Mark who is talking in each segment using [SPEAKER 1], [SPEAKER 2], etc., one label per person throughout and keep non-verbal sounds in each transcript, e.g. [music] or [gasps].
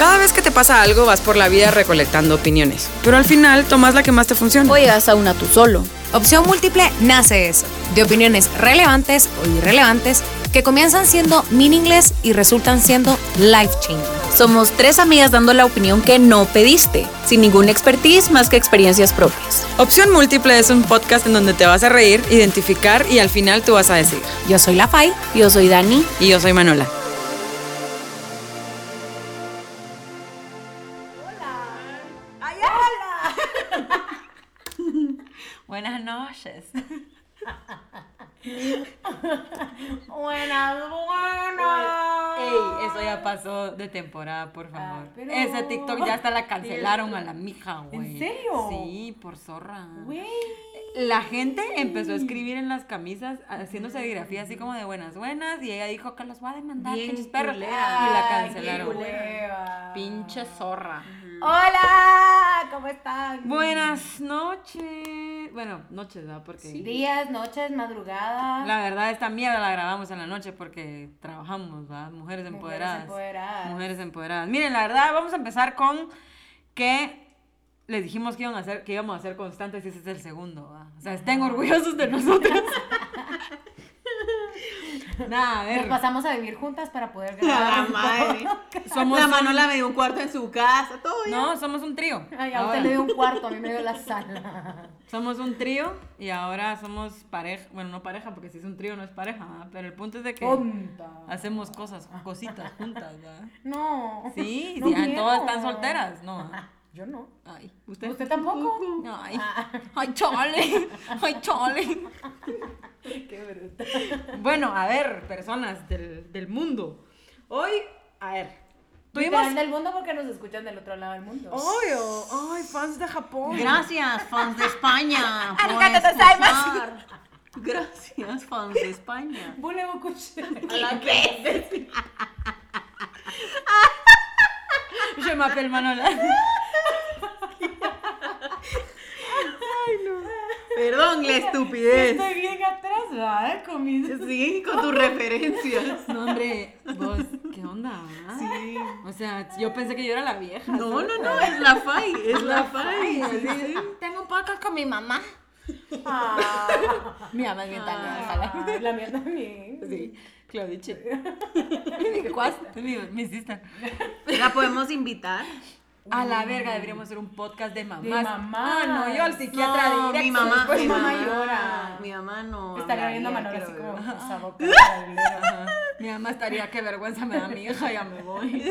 [SPEAKER 1] Cada vez que te pasa algo vas por la vida recolectando opiniones, pero al final tomas la que más te funciona.
[SPEAKER 2] O llegas a una tú solo.
[SPEAKER 3] Opción Múltiple nace eso, de opiniones relevantes o irrelevantes que comienzan siendo meaningless y resultan siendo life changing.
[SPEAKER 2] Somos tres amigas dando la opinión que no pediste, sin ningún expertise más que experiencias propias.
[SPEAKER 1] Opción Múltiple es un podcast en donde te vas a reír, identificar y al final tú vas a decir.
[SPEAKER 3] Yo soy la Fai.
[SPEAKER 2] Yo soy Dani.
[SPEAKER 1] Y yo soy Manola.
[SPEAKER 2] Buenas
[SPEAKER 3] buenas, buenas.
[SPEAKER 2] Ey, eso ya pasó de temporada, por favor. Ese TikTok ya hasta la cancelaron a la mija, güey.
[SPEAKER 3] ¿En serio?
[SPEAKER 2] Sí, por zorra.
[SPEAKER 3] Güey.
[SPEAKER 2] La gente empezó a escribir en las camisas, haciendo serigrafía así como de buenas, buenas, y ella dijo que los va a demandar, pinches perros. Y la cancelaron.
[SPEAKER 3] culera.
[SPEAKER 2] Pinche zorra.
[SPEAKER 3] Hola, ¿cómo están?
[SPEAKER 2] Buenas noches. Bueno, noches, ¿verdad? Porque
[SPEAKER 3] Días, noches, madrugadas.
[SPEAKER 2] la verdad esta mierda la grabamos en la noche porque trabajamos, ¿verdad? Mujeres empoderadas.
[SPEAKER 3] empoderadas.
[SPEAKER 2] Mujeres empoderadas. Miren, la verdad, vamos a empezar con que les dijimos que, iban a hacer, que íbamos a ser constantes y ese es el segundo, ¿verdad? O sea, estén orgullosos de nosotras. [laughs] Nada, a
[SPEAKER 3] Nos
[SPEAKER 2] ver.
[SPEAKER 3] pasamos a vivir juntas para poder
[SPEAKER 4] La [laughs]
[SPEAKER 3] grabar.
[SPEAKER 4] madre. [laughs]
[SPEAKER 2] Somos
[SPEAKER 4] la
[SPEAKER 2] un-
[SPEAKER 4] Manola me dio un cuarto en su casa, todo ya.
[SPEAKER 2] No, somos un trío.
[SPEAKER 3] Ay, a
[SPEAKER 2] Ahora.
[SPEAKER 3] usted le dio un cuarto, a mí me dio la sala. [laughs]
[SPEAKER 2] Somos un trío y ahora somos pareja. Bueno, no pareja, porque si es un trío no es pareja, ¿verdad? pero el punto es de que
[SPEAKER 3] Tonta.
[SPEAKER 2] hacemos cosas, cositas juntas, ¿verdad?
[SPEAKER 3] No.
[SPEAKER 2] Sí,
[SPEAKER 3] No
[SPEAKER 2] sí, ah, todas están solteras, ¿no? ¿verdad?
[SPEAKER 3] Yo no.
[SPEAKER 2] Ay, ¿usted?
[SPEAKER 3] ¿Usted tampoco?
[SPEAKER 2] Ay, ay, chole, ay, chole.
[SPEAKER 3] Bruta.
[SPEAKER 2] Bueno, a ver, personas del, del mundo. Hoy, a ver, tuvimos...
[SPEAKER 3] Del mundo porque nos escuchan del otro lado del mundo.
[SPEAKER 2] Obvio, ay, fans de Japón.
[SPEAKER 4] Gracias, fans de España. por. Gracias, fans de España. A la que
[SPEAKER 2] Je m'appelle Manola.
[SPEAKER 4] Perdón, la estupidez.
[SPEAKER 3] Estoy bien atrás, ¿verdad? Con mis...
[SPEAKER 4] Sí, [laughs] con tus referencias.
[SPEAKER 2] No, hombre, vos, ¿qué onda? ah?
[SPEAKER 4] Sí.
[SPEAKER 2] O sea, yo pensé que yo era la vieja.
[SPEAKER 4] No, no,
[SPEAKER 2] ¿sabes?
[SPEAKER 4] no, es la FAI, es la FAI.
[SPEAKER 2] Ay,
[SPEAKER 4] sí, sí.
[SPEAKER 2] Tengo un podcast con mi mamá.
[SPEAKER 3] Ah, [laughs]
[SPEAKER 2] Mi mamá es bien.
[SPEAKER 3] Ay, la mía también.
[SPEAKER 2] Sí, Claudiche. [laughs] ¿Cuál? Mi, mi sister.
[SPEAKER 4] La podemos invitar.
[SPEAKER 2] A la verga, deberíamos hacer un podcast de mamás.
[SPEAKER 3] De.
[SPEAKER 2] Ah, no, yo al psiquiatra
[SPEAKER 4] No,
[SPEAKER 2] directo.
[SPEAKER 4] mi mamá, mi
[SPEAKER 3] mamá
[SPEAKER 4] mamá
[SPEAKER 3] llora.
[SPEAKER 4] Mi mamá no.
[SPEAKER 3] Estaría viendo a Manuel así como esa boca. [laughs]
[SPEAKER 2] Mi mamá estaría, qué vergüenza me da mi hija, ya me voy.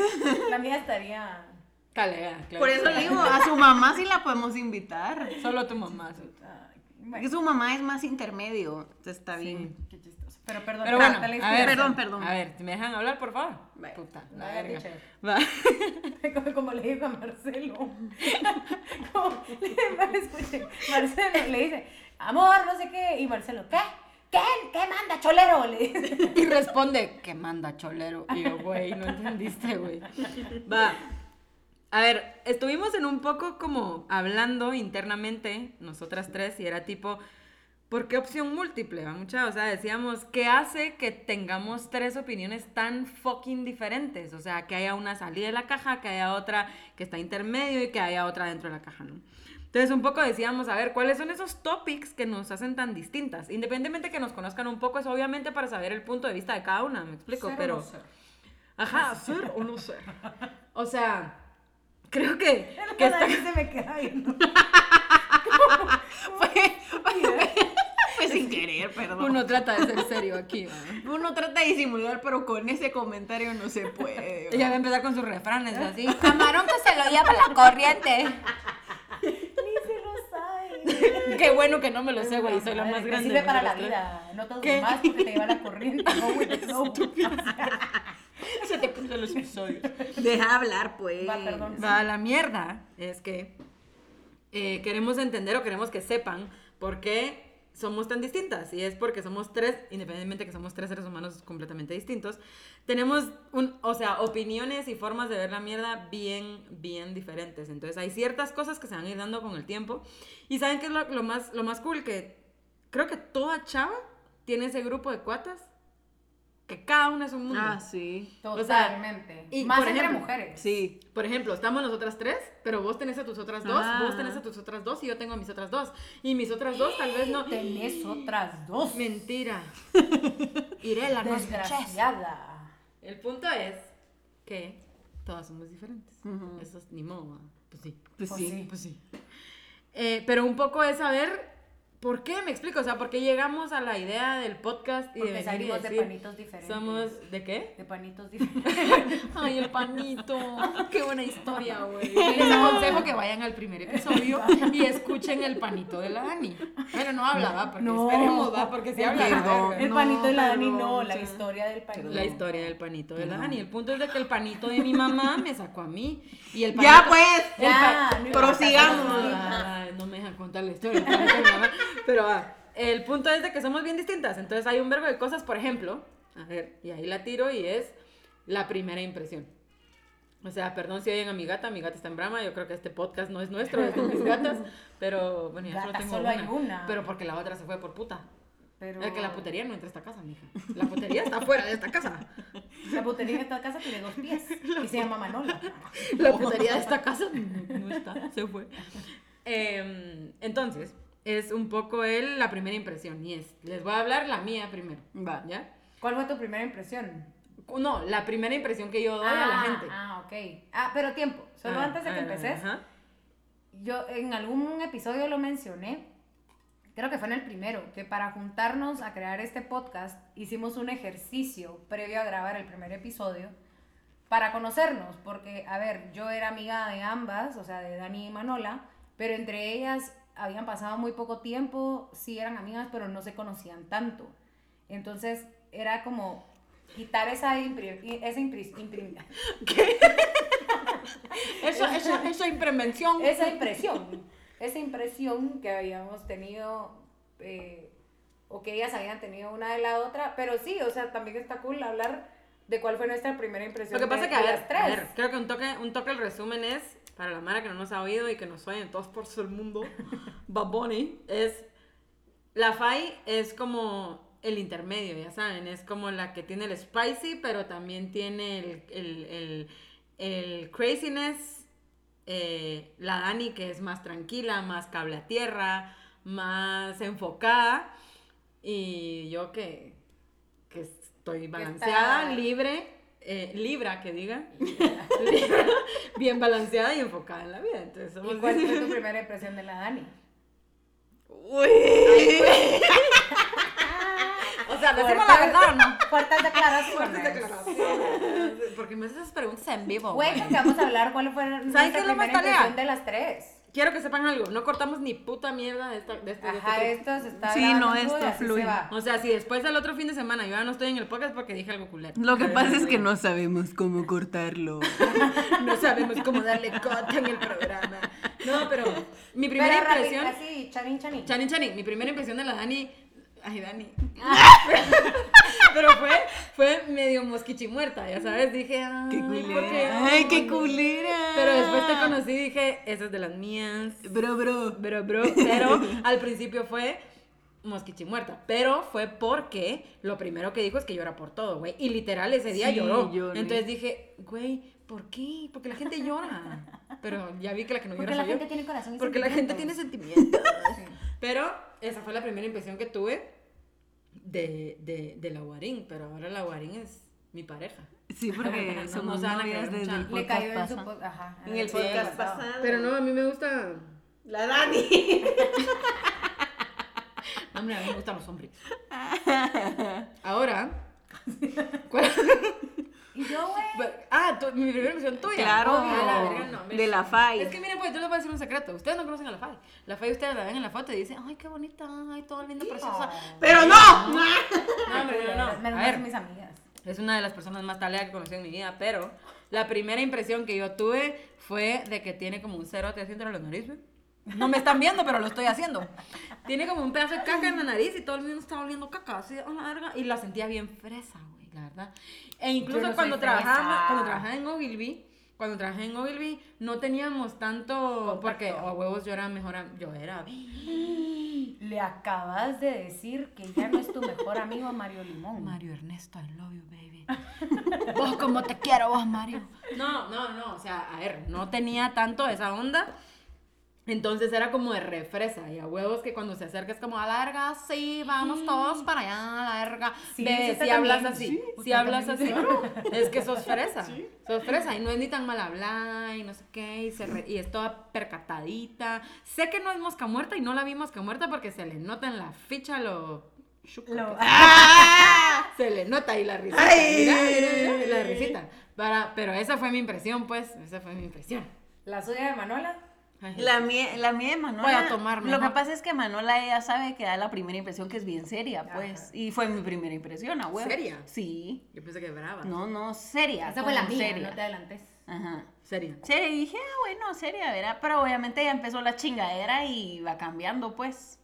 [SPEAKER 3] La mía estaría...
[SPEAKER 2] Calega, claro.
[SPEAKER 4] Por eso le digo, a su mamá sí la podemos invitar.
[SPEAKER 2] Solo tu mamá. sí.
[SPEAKER 3] Ay,
[SPEAKER 4] Que
[SPEAKER 3] bueno,
[SPEAKER 4] su mamá es más intermedio. Está bien.
[SPEAKER 3] Pero perdón,
[SPEAKER 2] Pero bueno, a ver,
[SPEAKER 4] Perdón, perdón.
[SPEAKER 2] A ver, ¿me dejan hablar, por favor?
[SPEAKER 4] Vale.
[SPEAKER 2] Puta,
[SPEAKER 3] No,
[SPEAKER 2] la verga. [laughs] Va. [laughs]
[SPEAKER 3] Como, como le digo a Marcelo. [laughs] Como, escuchen, Marcelo le dice, amor, no sé qué. Y Marcelo, ¿qué? ¿Qué? ¿Qué manda, cholero? Le dice.
[SPEAKER 2] Y responde, ¿qué manda, cholero? Y yo, güey, no entendiste, güey. Va. A ver, estuvimos en un poco como hablando internamente, nosotras tres, y era tipo, ¿por qué opción múltiple? Mucha, o sea, decíamos, ¿qué hace que tengamos tres opiniones tan fucking diferentes? O sea, que haya una salida de la caja, que haya otra que está intermedio y que haya otra dentro de la caja, ¿no? Entonces, un poco decíamos, a ver, ¿cuáles son esos topics que nos hacen tan distintas? Independientemente que nos conozcan un poco, es obviamente para saber el punto de vista de cada una, me explico,
[SPEAKER 3] Ser o
[SPEAKER 2] pero...
[SPEAKER 3] no ser.
[SPEAKER 2] Ajá, [laughs] ser o no ser. [laughs] O sea, creo que... [laughs] Que
[SPEAKER 3] se me queda viendo.
[SPEAKER 4] Fue [laughs] sin querer, perdón.
[SPEAKER 2] Uno trata de ser serio aquí. [laughs]
[SPEAKER 4] Uno trata de disimular, pero con ese comentario no se puede.
[SPEAKER 2] Ella va a empezar con sus refranes así. [laughs]
[SPEAKER 3] Camarón que se lo lleva la corriente. Ni se lo sabe.
[SPEAKER 2] Qué bueno que no me lo sé, güey, soy la más
[SPEAKER 3] Me
[SPEAKER 2] grande.
[SPEAKER 3] Sirve para la vida. No todos
[SPEAKER 2] ¿Qué?
[SPEAKER 3] más porque te lleva la corriente. No, flow.
[SPEAKER 2] tres. Se te cruzan los episodios.
[SPEAKER 4] Deja hablar, pues.
[SPEAKER 3] Va, perdón.
[SPEAKER 2] Va, la mierda es que eh, queremos entender o queremos que sepan por qué somos tan distintas. Y es porque somos tres, independientemente que somos tres seres humanos completamente distintos, tenemos, un, o sea, opiniones y formas de ver la mierda bien, bien diferentes. Entonces hay ciertas cosas que se van a ir dando con el tiempo. Y ¿saben qué es lo, lo más, lo más cool? Que creo que toda chava tiene ese grupo de cuatas que cada una es un mundo.
[SPEAKER 4] Ah, sí.
[SPEAKER 2] O sea,
[SPEAKER 3] Totalmente.
[SPEAKER 2] y,
[SPEAKER 3] Más
[SPEAKER 2] por
[SPEAKER 3] entre
[SPEAKER 2] ejemplo,
[SPEAKER 3] mujeres.
[SPEAKER 4] Sí.
[SPEAKER 2] Por ejemplo, estamos nosotras tres, pero vos tenés a tus otras dos,
[SPEAKER 4] Ah.
[SPEAKER 2] vos tenés a tus otras dos y yo tengo a mis otras dos. Y mis otras dos tal vez no. [gasps]
[SPEAKER 3] Tenés otras dos.
[SPEAKER 2] Mentira. [laughs] Irela, no.
[SPEAKER 3] Desgraciada.
[SPEAKER 2] El punto es que todas somos diferentes. Eso es ni modo. Pues sí.
[SPEAKER 4] Pues
[SPEAKER 3] Pues
[SPEAKER 4] sí.
[SPEAKER 3] sí.
[SPEAKER 2] Pues sí. Eh, pero un poco es saber por qué, me explico, o sea, por qué llegamos a la idea del podcast y
[SPEAKER 3] Porque
[SPEAKER 2] de venir y
[SPEAKER 3] salimos de
[SPEAKER 2] decir,
[SPEAKER 3] panitos diferentes.
[SPEAKER 2] somos, ¿de qué?
[SPEAKER 3] De panitos diferentes. [laughs]
[SPEAKER 2] Ay, el panito. [laughs] Qué buena historia, güey. [laughs] Les aconsejo que vayan al primer episodio y escuchen el panito de la Dani. Pero no habla, ¿va? Porque
[SPEAKER 3] No.
[SPEAKER 2] esperemos, ¿va? Porque si habla.
[SPEAKER 3] El panito de la Dani no, la historia del panito.
[SPEAKER 2] La historia del panito de la Dani. El punto es de que el panito de mi mamá me sacó a mí. Y el panito,
[SPEAKER 4] Ya pues.
[SPEAKER 2] el
[SPEAKER 3] Ya, no
[SPEAKER 4] prosigamos.
[SPEAKER 2] Ay, no me dejan contar la historia. del panito de mi mamá. Pero ah, el punto es de que somos bien distintas. Entonces hay un verbo de cosas, por ejemplo, a ver, y ahí la tiro y es la primera impresión. O sea, perdón si oyen a mi gata, mi gata está en brama, yo creo que este podcast no es nuestro, es de mis gatas, pero bueno, ya solo
[SPEAKER 3] Gata,
[SPEAKER 2] tengo
[SPEAKER 3] solo
[SPEAKER 2] una,
[SPEAKER 3] hay una.
[SPEAKER 2] Pero porque la otra se fue por puta.
[SPEAKER 3] Pero
[SPEAKER 2] Es que la putería no entra a esta casa, mija. La putería está fuera de esta casa.
[SPEAKER 3] La putería en esta casa tiene dos pies. [laughs] Y se llama Manola.
[SPEAKER 2] La putería de esta casa no, no está, se fue. [laughs] Em, entonces, es un poco el, la primera impresión. Y es, les voy a hablar la mía primero.
[SPEAKER 4] Va.
[SPEAKER 2] ¿Ya?
[SPEAKER 3] ¿Cuál fue tu primera impresión?
[SPEAKER 2] No, la primera impresión que yo doy a la gente.
[SPEAKER 3] Ah, ok. Ah, pero tiempo. Solo
[SPEAKER 2] Ah,
[SPEAKER 3] antes de que
[SPEAKER 2] ah,
[SPEAKER 3] empeces,
[SPEAKER 2] ajá.
[SPEAKER 3] yo en algún episodio lo mencioné, creo que fue en el primero, que para juntarnos a crear este podcast hicimos un ejercicio previo a grabar el primer episodio para conocernos, porque, a ver, yo era amiga de ambas, o sea, de Dani y Manola, pero entre ellas habían pasado muy poco tiempo, sí eran amigas, pero no se conocían tanto. Entonces, era como quitar esa, esa
[SPEAKER 2] Esa, esa, esa imprevención.
[SPEAKER 3] esa impresión, esa impresión que habíamos tenido, eh, o que ellas habían tenido una de la otra, pero sí, o sea, también está cool hablar de cuál fue nuestra primera impresión.
[SPEAKER 2] Lo que pasa
[SPEAKER 3] de-
[SPEAKER 2] que, a ver,
[SPEAKER 3] las tres.
[SPEAKER 2] a ver, creo que un toque, un toque el resumen es, para la Mara que no nos ha oído y que nos oyen todos por todo el mundo, [laughs] Bad Bunny, es, la Fai es como el intermedio, ya saben, es como la que tiene el spicy, pero también tiene el, el, el, el craziness, eh, la Dani que es más tranquila, más cable a tierra, más enfocada, y yo que, que estoy balanceada, libre, eh, libra, que diga, [laughs] Libra, bien balanceada y enfocada en la vida. Entonces, somos
[SPEAKER 3] ¿Y cuál fue tu [laughs] primera impresión de la Dani? [laughs]
[SPEAKER 2] O sea, decimos la verdad o no.
[SPEAKER 3] Fuertes declaraciones.
[SPEAKER 2] Fuertes declaraciones. Porque me haces esas preguntas en vivo.
[SPEAKER 3] Güey, porque vamos a hablar cuál fue nuestra primera impresión de las tres.
[SPEAKER 2] Quiero que sepan algo, no cortamos ni puta mierda de, esta, de este, de este
[SPEAKER 3] Ajá, esto se está
[SPEAKER 4] Sí, no, esto fluye.
[SPEAKER 2] O sea, si después del otro fin de semana yo ya no estoy en el podcast porque dije algo culero.
[SPEAKER 4] Lo que pasa es que no sabemos cómo cortarlo. [laughs]
[SPEAKER 2] No sabemos cómo darle cota en el programa. No, pero mi primera
[SPEAKER 3] Pero rápido,
[SPEAKER 2] impresión...
[SPEAKER 3] así, chanin, chanin.
[SPEAKER 2] Chanin, Chanin, mi primera impresión de la Dani. Ay, Dani. [laughs] Pero fue, fue medio mosquichimuerta, ya sabes. Dije, ay,
[SPEAKER 4] ¡Qué culera! ¡Ay, qué culera!
[SPEAKER 2] Pero después te conocí y dije, esa es de las mías.
[SPEAKER 4] Bro, bro.
[SPEAKER 2] Pero, bro, pero al principio fue mosquichimuerta. Pero fue porque lo primero que dijo es que llora por todo, güey. Y literal ese día
[SPEAKER 4] Sí,
[SPEAKER 2] lloró.
[SPEAKER 4] lloré.
[SPEAKER 2] Entonces dije, güey, ¿por qué? Porque la gente llora. Pero ya vi que la que no
[SPEAKER 3] Porque
[SPEAKER 2] llora
[SPEAKER 3] la
[SPEAKER 2] soy yo.
[SPEAKER 3] gente tiene corazón y
[SPEAKER 2] Porque la gente tiene
[SPEAKER 3] sentimientos.
[SPEAKER 2] sentimientos. Pero esa fue la primera impresión que tuve de, de, de la Guarín. Pero ahora la Guarín es mi pareja.
[SPEAKER 4] Sí, [laughs] porque
[SPEAKER 2] No,
[SPEAKER 4] somos novias desde el.
[SPEAKER 3] Le
[SPEAKER 4] podcast
[SPEAKER 3] cayó en su ajá,
[SPEAKER 4] En el podcast pasado.
[SPEAKER 2] Pero no, a mí me gusta...
[SPEAKER 4] La Dani. [laughs]
[SPEAKER 2] No, hombre, a mí me gustan los hombres. [laughs] Ahora... ¿cuál-
[SPEAKER 3] Y yo, güey.
[SPEAKER 2] Ah, tu- mi primera impresión tuya.
[SPEAKER 4] Claro,
[SPEAKER 2] Ah, la verga, no,
[SPEAKER 4] de la FAI.
[SPEAKER 2] Es que miren, pues yo les voy a decir un secreto. Ustedes no conocen a la FAI. La FAI ustedes la ven en la foto y dicen, ay, qué bonita, ay, todo lindo, preciosa.
[SPEAKER 4] ¡Pero no!
[SPEAKER 2] No, hombre, no, no.
[SPEAKER 3] Menos
[SPEAKER 2] A ver,
[SPEAKER 3] mis amigas.
[SPEAKER 2] es una de las personas más taleas que conocí en mi vida, pero la primera impresión que yo tuve fue de que tiene como un cerote así entre la nariz, ¿ve? No me están viendo, pero lo estoy haciendo. Tiene como un pedazo de caca en la nariz y todo el mundo estaba oliendo caca, así, a la verga, y la sentía bien fresa, güey, la verdad. E incluso
[SPEAKER 3] no
[SPEAKER 2] cuando trabajaba, cuando trabajaba en Ogilvy, cuando trabajé en Ogilvy, no teníamos tanto, porque a huevos yo era mejor, yo era. [gasps]
[SPEAKER 3] Le acabas de decir que ya no es tu mejor amigo Mario Limón.
[SPEAKER 4] Mario Ernesto, I love you, baby. vos como te quiero, vos, Mario. [laughs]
[SPEAKER 2] No, no, no, o sea, a ver, no tenía tanto esa onda. Entonces era como de refresa y a huevos que cuando se acerca es como a la verga, sí, vamos todos para allá, a la verga.
[SPEAKER 3] Sí,
[SPEAKER 2] Ve, si hablas
[SPEAKER 3] también.
[SPEAKER 2] así,
[SPEAKER 3] Sí,
[SPEAKER 2] si hablas así, es que sos fresa, sos fresa y no es ni tan mal hablada y no sé qué, y, se re- y es toda percatadita. Sé que no es mosca muerta y no la vi mosca muerta porque se le nota en la ficha lo... que- [laughs] Se le nota ahí la risita. Mira, mira, mira, la risita. Para, pero esa fue mi impresión, pues. Esa fue mi impresión.
[SPEAKER 3] La suya de Manola.
[SPEAKER 4] La mía, la mía de Manola.
[SPEAKER 2] Voy a tomar
[SPEAKER 4] Lo que pasa es que Manola ella sabe que da la primera impresión que es bien seria, pues.
[SPEAKER 3] Ajá.
[SPEAKER 4] Y fue mi primera impresión, a huevo.
[SPEAKER 2] ¿Seria?
[SPEAKER 4] Sí.
[SPEAKER 2] Yo pensé que brava.
[SPEAKER 4] No, no, seria.
[SPEAKER 3] Esa fue la mía,
[SPEAKER 4] seria.
[SPEAKER 3] no te adelantes.
[SPEAKER 4] Ajá.
[SPEAKER 2] Seria.
[SPEAKER 4] Seria, y dije, ah, bueno, seria, ¿verdad? Pero obviamente ya empezó la chingadera y va cambiando, pues.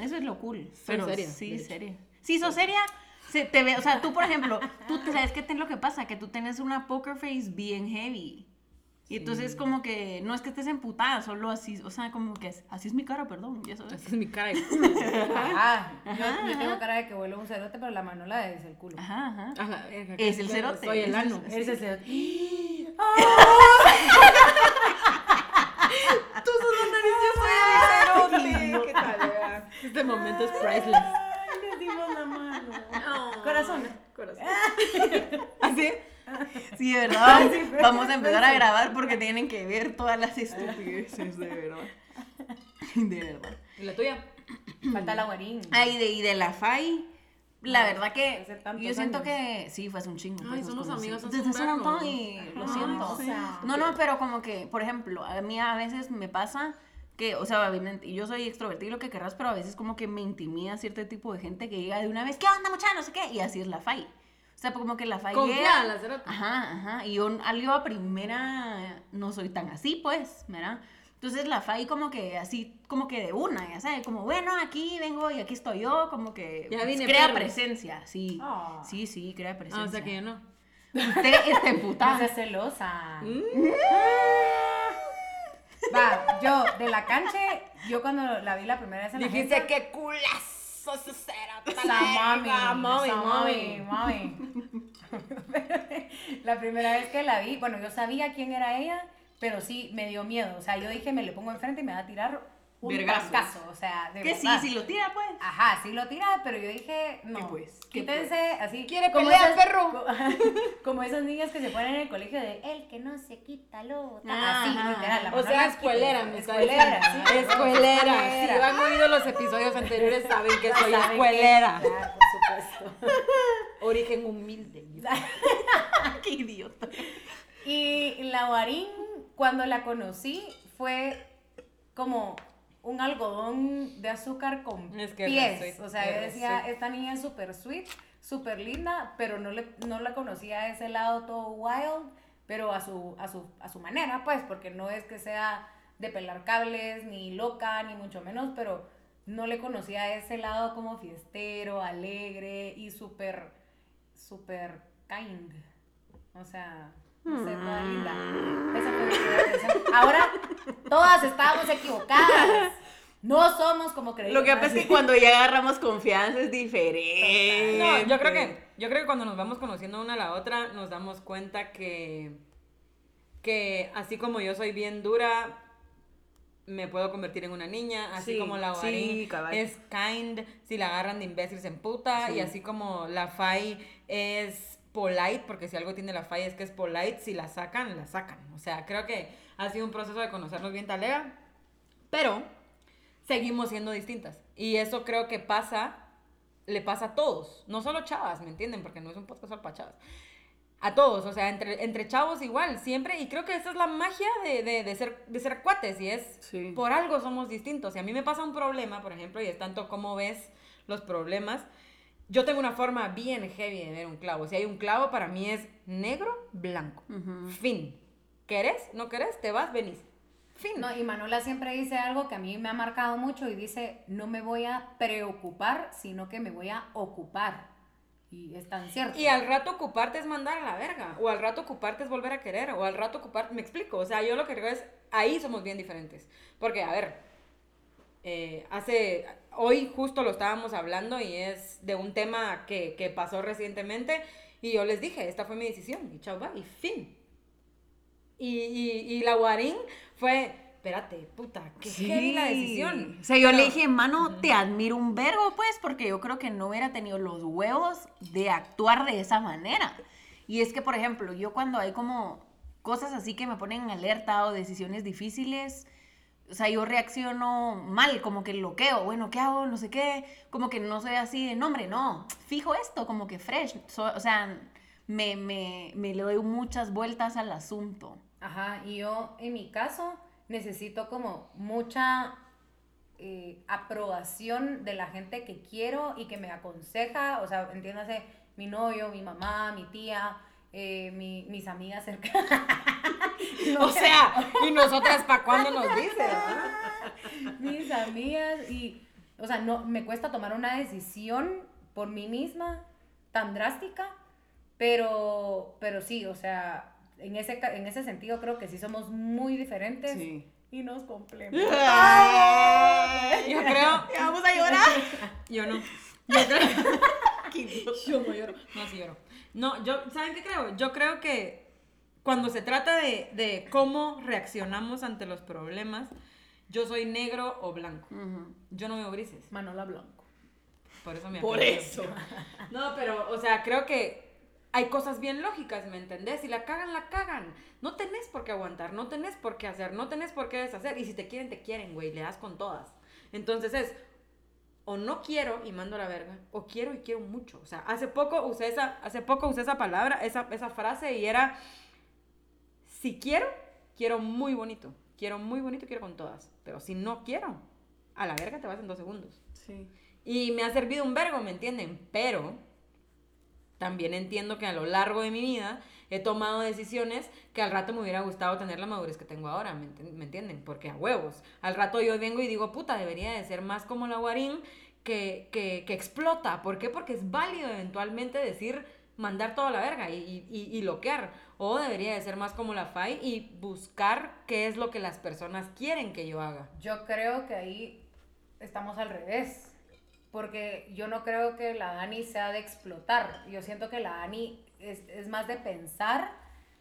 [SPEAKER 4] Eso es lo cool.
[SPEAKER 2] Soy
[SPEAKER 4] Pero
[SPEAKER 2] seria,
[SPEAKER 4] sí, seria. Sí, sos seria. Se te ve, o sea, tú, por ejemplo, tú te sabes qué te lo que pasa, que tú tienes una poker face bien heavy. Y entonces como que no es que estés emputada, solo así, o sea, como que es- así es mi cara, perdón, ya sabes.
[SPEAKER 2] Esa es mi cara. de- [laughs]
[SPEAKER 3] Ajá. Yo,
[SPEAKER 4] Ajá,
[SPEAKER 3] yo tengo
[SPEAKER 4] ajá.
[SPEAKER 3] cara de que vuelo un cerote, pero la Manola es el culo.
[SPEAKER 4] Ajá, ajá.
[SPEAKER 2] A la verga,
[SPEAKER 4] Es el cerote,
[SPEAKER 2] Soy el
[SPEAKER 4] es
[SPEAKER 2] ano.
[SPEAKER 4] el-
[SPEAKER 3] Ese es el
[SPEAKER 2] Tú sos la nariz, yo soy el cerote. ¿Qué tal? Este momento es priceless.
[SPEAKER 3] Ay, le dimos la mano. Corazón.
[SPEAKER 2] Corazón. [laughs]
[SPEAKER 4] ¿Así? [laughs] Sí, de verdad. Vamos a empezar a grabar porque tienen que ver todas las estupideces, de verdad. [laughs] De verdad.
[SPEAKER 2] ¿Y la tuya?
[SPEAKER 3] Falta la guarín.
[SPEAKER 4] Ay, de, y de la FAI, la
[SPEAKER 3] No,
[SPEAKER 4] verdad que yo siento
[SPEAKER 3] años.
[SPEAKER 4] que sí, fue hace un chingo.
[SPEAKER 2] Ay,
[SPEAKER 4] pues,
[SPEAKER 2] somos amigas hace
[SPEAKER 4] Desde
[SPEAKER 2] un
[SPEAKER 4] hace un
[SPEAKER 2] vergo.
[SPEAKER 4] montón y lo siento.
[SPEAKER 3] o sea.
[SPEAKER 4] No, no, pero como que, por ejemplo, a mí a veces me pasa que, o sea, yo soy extrovertida y lo que querrás, pero a veces como que me intimida cierto tipo de gente que llega de una vez, ¿qué onda, muchacha? No sé qué, y así es la FAI. O sea, como que la
[SPEAKER 2] Confía
[SPEAKER 4] llega-
[SPEAKER 2] la.
[SPEAKER 4] Ajá, ajá. Y yo algo a primera no soy tan así, pues, ¿verdad? Entonces la FAI como que así, como que de una, ya sabes, como bueno, aquí vengo y aquí estoy yo, como que
[SPEAKER 2] Ya vine,
[SPEAKER 4] crea
[SPEAKER 2] perros.
[SPEAKER 4] presencia, sí.
[SPEAKER 3] Ah.
[SPEAKER 4] Sí, sí, crea presencia.
[SPEAKER 2] Ah, o sea que yo no.
[SPEAKER 4] Usted está
[SPEAKER 3] No
[SPEAKER 4] emputada.
[SPEAKER 3] seas celosa.
[SPEAKER 2] Mm.
[SPEAKER 3] Va, yo, de la cancha, yo cuando la vi la primera vez en la
[SPEAKER 2] Dijiste
[SPEAKER 3] agencia,
[SPEAKER 2] que culazo
[SPEAKER 3] Esa mami,
[SPEAKER 2] verga, mami, mami.
[SPEAKER 3] mami. [laughs] la primera vez que la vi, bueno, yo sabía quién era ella, pero sí me dio miedo. O sea, yo dije, me le pongo enfrente y me va a tirar un cascazo. O sea, de
[SPEAKER 4] Que sí, si lo tira, pues.
[SPEAKER 3] Ajá, sí lo tira, pero yo dije, no,
[SPEAKER 4] ¿Qué pues? ¿Qué
[SPEAKER 3] quítense así.
[SPEAKER 2] ¿Quiere pelea, perro?
[SPEAKER 3] co- [laughs] Como esos niños que se ponen en el colegio de, el que no se quita lo...
[SPEAKER 4] Ajá,
[SPEAKER 3] así,
[SPEAKER 4] ajá.
[SPEAKER 3] literal. la
[SPEAKER 2] O sea, escuelera, está [laughs]
[SPEAKER 3] Escuelera, sí.
[SPEAKER 2] Escuelera. Si han oído los episodios anteriores, saben que soy
[SPEAKER 3] Saben que-
[SPEAKER 2] escuelera.
[SPEAKER 3] Claro, por supuesto. [laughs]
[SPEAKER 2] Origen humilde.
[SPEAKER 4] Qué idiota.
[SPEAKER 3] Y la Guarín, cuando la conocí, fue como un algodón de azúcar con
[SPEAKER 2] Es que es
[SPEAKER 3] pies. O sea, yo decía,
[SPEAKER 2] sweet.
[SPEAKER 3] esta niña es súper sweet, súper linda, pero no, le, no la conocía a ese lado todo wild, pero a su, a, su, a su manera, pues, porque no es que sea de pelar cables, ni loca, ni mucho menos, pero no le conocía a ese lado como fiestero, alegre y súper, súper kind. O sea, no sé, toda linda. Esa fue mi primera impresión. Ahora, todas estábamos equivocadas. No somos como creíamos.
[SPEAKER 4] Lo que pasa es que cuando ya agarramos confianza es diferente.
[SPEAKER 2] No, yo creo que, yo creo que cuando nos vamos conociendo una a la otra, nos damos cuenta que, que así como yo soy bien dura, me puedo convertir en una niña, así
[SPEAKER 4] Sí,
[SPEAKER 2] como la
[SPEAKER 4] sí, cabal.
[SPEAKER 2] es kind, si la agarran de imbécil se emputa,
[SPEAKER 4] Sí.
[SPEAKER 2] y así como la Fai es polite, porque si algo tiene la Fai es que es polite, si la sacan, la sacan. O sea, creo que ha sido un proceso de conocernos bien talega, pero seguimos siendo distintas. Y eso creo que pasa, le pasa a todos, no solo chavas, ¿me entienden? Porque no es un podcast solo para chavas. A todos, o sea, entre, entre chavos igual, siempre. Y creo que esa es la magia de, de, de ser, de ser cuates, y es
[SPEAKER 4] Sí.
[SPEAKER 2] por algo somos distintos. Si a mí me pasa un problema, por ejemplo, y es tanto cómo ves los problemas, yo tengo una forma bien heavy de ver un clavo. Si hay un clavo, para mí es negro, blanco. Fin. ¿Querés? ¿No querés? Te vas, venís. Fin.
[SPEAKER 3] No, y Manuela siempre dice algo que a mí me ha marcado mucho y dice, no me voy a preocupar, sino que me voy a ocupar. Y es tan cierto.
[SPEAKER 2] Y al rato ocuparte es mandar a la verga. O al rato ocuparte es volver a querer. O al rato ocuparte. Me explico. O sea, yo lo que creo es. Ahí somos bien diferentes. Porque, a ver. eh, hace, hoy justo lo estábamos hablando y es de un tema que, que pasó recientemente y yo les dije, esta fue mi decisión y chao, va, y fin. Y, y, y la Guarín fue, espérate, puta, qué heavy la decisión.
[SPEAKER 4] O sea, yo le dije, mano, te admiro un verbo, pues, porque yo creo que no hubiera tenido los huevos de actuar de esa manera. Y es que, por ejemplo, yo cuando hay como cosas así que me ponen en alerta o decisiones difíciles, o sea, yo reacciono mal, como que bloqueo, bueno, ¿qué hago? No sé qué, como que no soy así de nombre, no, fijo esto, como que fresh, So- o sea, me, me, me le doy muchas vueltas al asunto.
[SPEAKER 3] Ajá, y yo en mi caso necesito como mucha eh, aprobación de la gente que quiero y que me aconseja, o sea, entiéndase, mi novio, mi mamá, mi tía, eh, mi- mis amigas cercanas. [laughs]
[SPEAKER 2] O sea, y nosotras para cuándo nos dice, ¿verdad? [laughs]
[SPEAKER 3] mis amigas y, o sea, no, me cuesta tomar una decisión por mí misma tan drástica, pero, pero sí, o sea, en ese, en ese sentido creo que sí somos muy diferentes y nos complementamos.
[SPEAKER 2] Yo creo, [laughs]
[SPEAKER 4] ¿Vamos a llorar?
[SPEAKER 2] yo no. Yo creo, yo no lloro. No, sí lloro. No, yo, ¿saben qué creo? Yo creo que cuando se trata de, de cómo reaccionamos ante los problemas, yo soy negro o blanco. Yo no veo grises.
[SPEAKER 3] Manola Blanco.
[SPEAKER 2] Por eso me
[SPEAKER 1] Por eso. [laughs]
[SPEAKER 2] No, pero, o sea, creo que hay cosas bien lógicas, ¿me entendés? Si la cagan, la cagan. No tenés por qué aguantar, no tenés por qué hacer, no tenés por qué deshacer. Y si te quieren, te quieren, güey, le das con todas. Entonces es, o no quiero y mando a la verga, o quiero y quiero mucho. O sea, hace poco usé esa, hace poco usé esa palabra, esa, esa frase y era, si quiero, quiero muy bonito. Quiero muy bonito, quiero con todas. Pero si no quiero, a la verga te vas en dos segundos.
[SPEAKER 4] Sí.
[SPEAKER 2] Y me ha servido un vergo, ¿me entienden? Pero también entiendo que a lo largo de mi vida he tomado decisiones que al rato me hubiera gustado tener la madurez que tengo ahora, ¿me, enten- me entienden? Porque a huevos. Al rato yo vengo y digo, puta, debería de ser más como la Guarín que, que, que explota. ¿Por qué? Porque es válido eventualmente decir mandar toda la verga y, y, y loquear. O debería de ser más como la FAI y buscar qué es lo que las personas quieren que yo haga.
[SPEAKER 3] Yo creo que ahí estamos al revés. Porque yo no creo que la Dani sea de explotar. Yo siento que la Dani es, es más de pensar,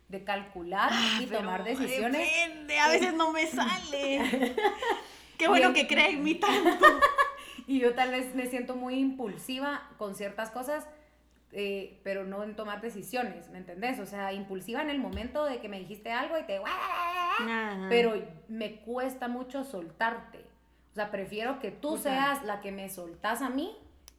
[SPEAKER 3] de calcular y tomar decisiones.
[SPEAKER 4] Depende, a veces no me sale. [laughs] Qué bueno que cree en mí tanto. [laughs]
[SPEAKER 3] Y yo tal vez me siento muy impulsiva con ciertas cosas, eh, pero no en tomar decisiones, ¿me entendés? O sea, impulsiva en el momento de que me dijiste algo y te... Pero me cuesta mucho soltarte. O sea, prefiero que tú seas la que me soltás a mí,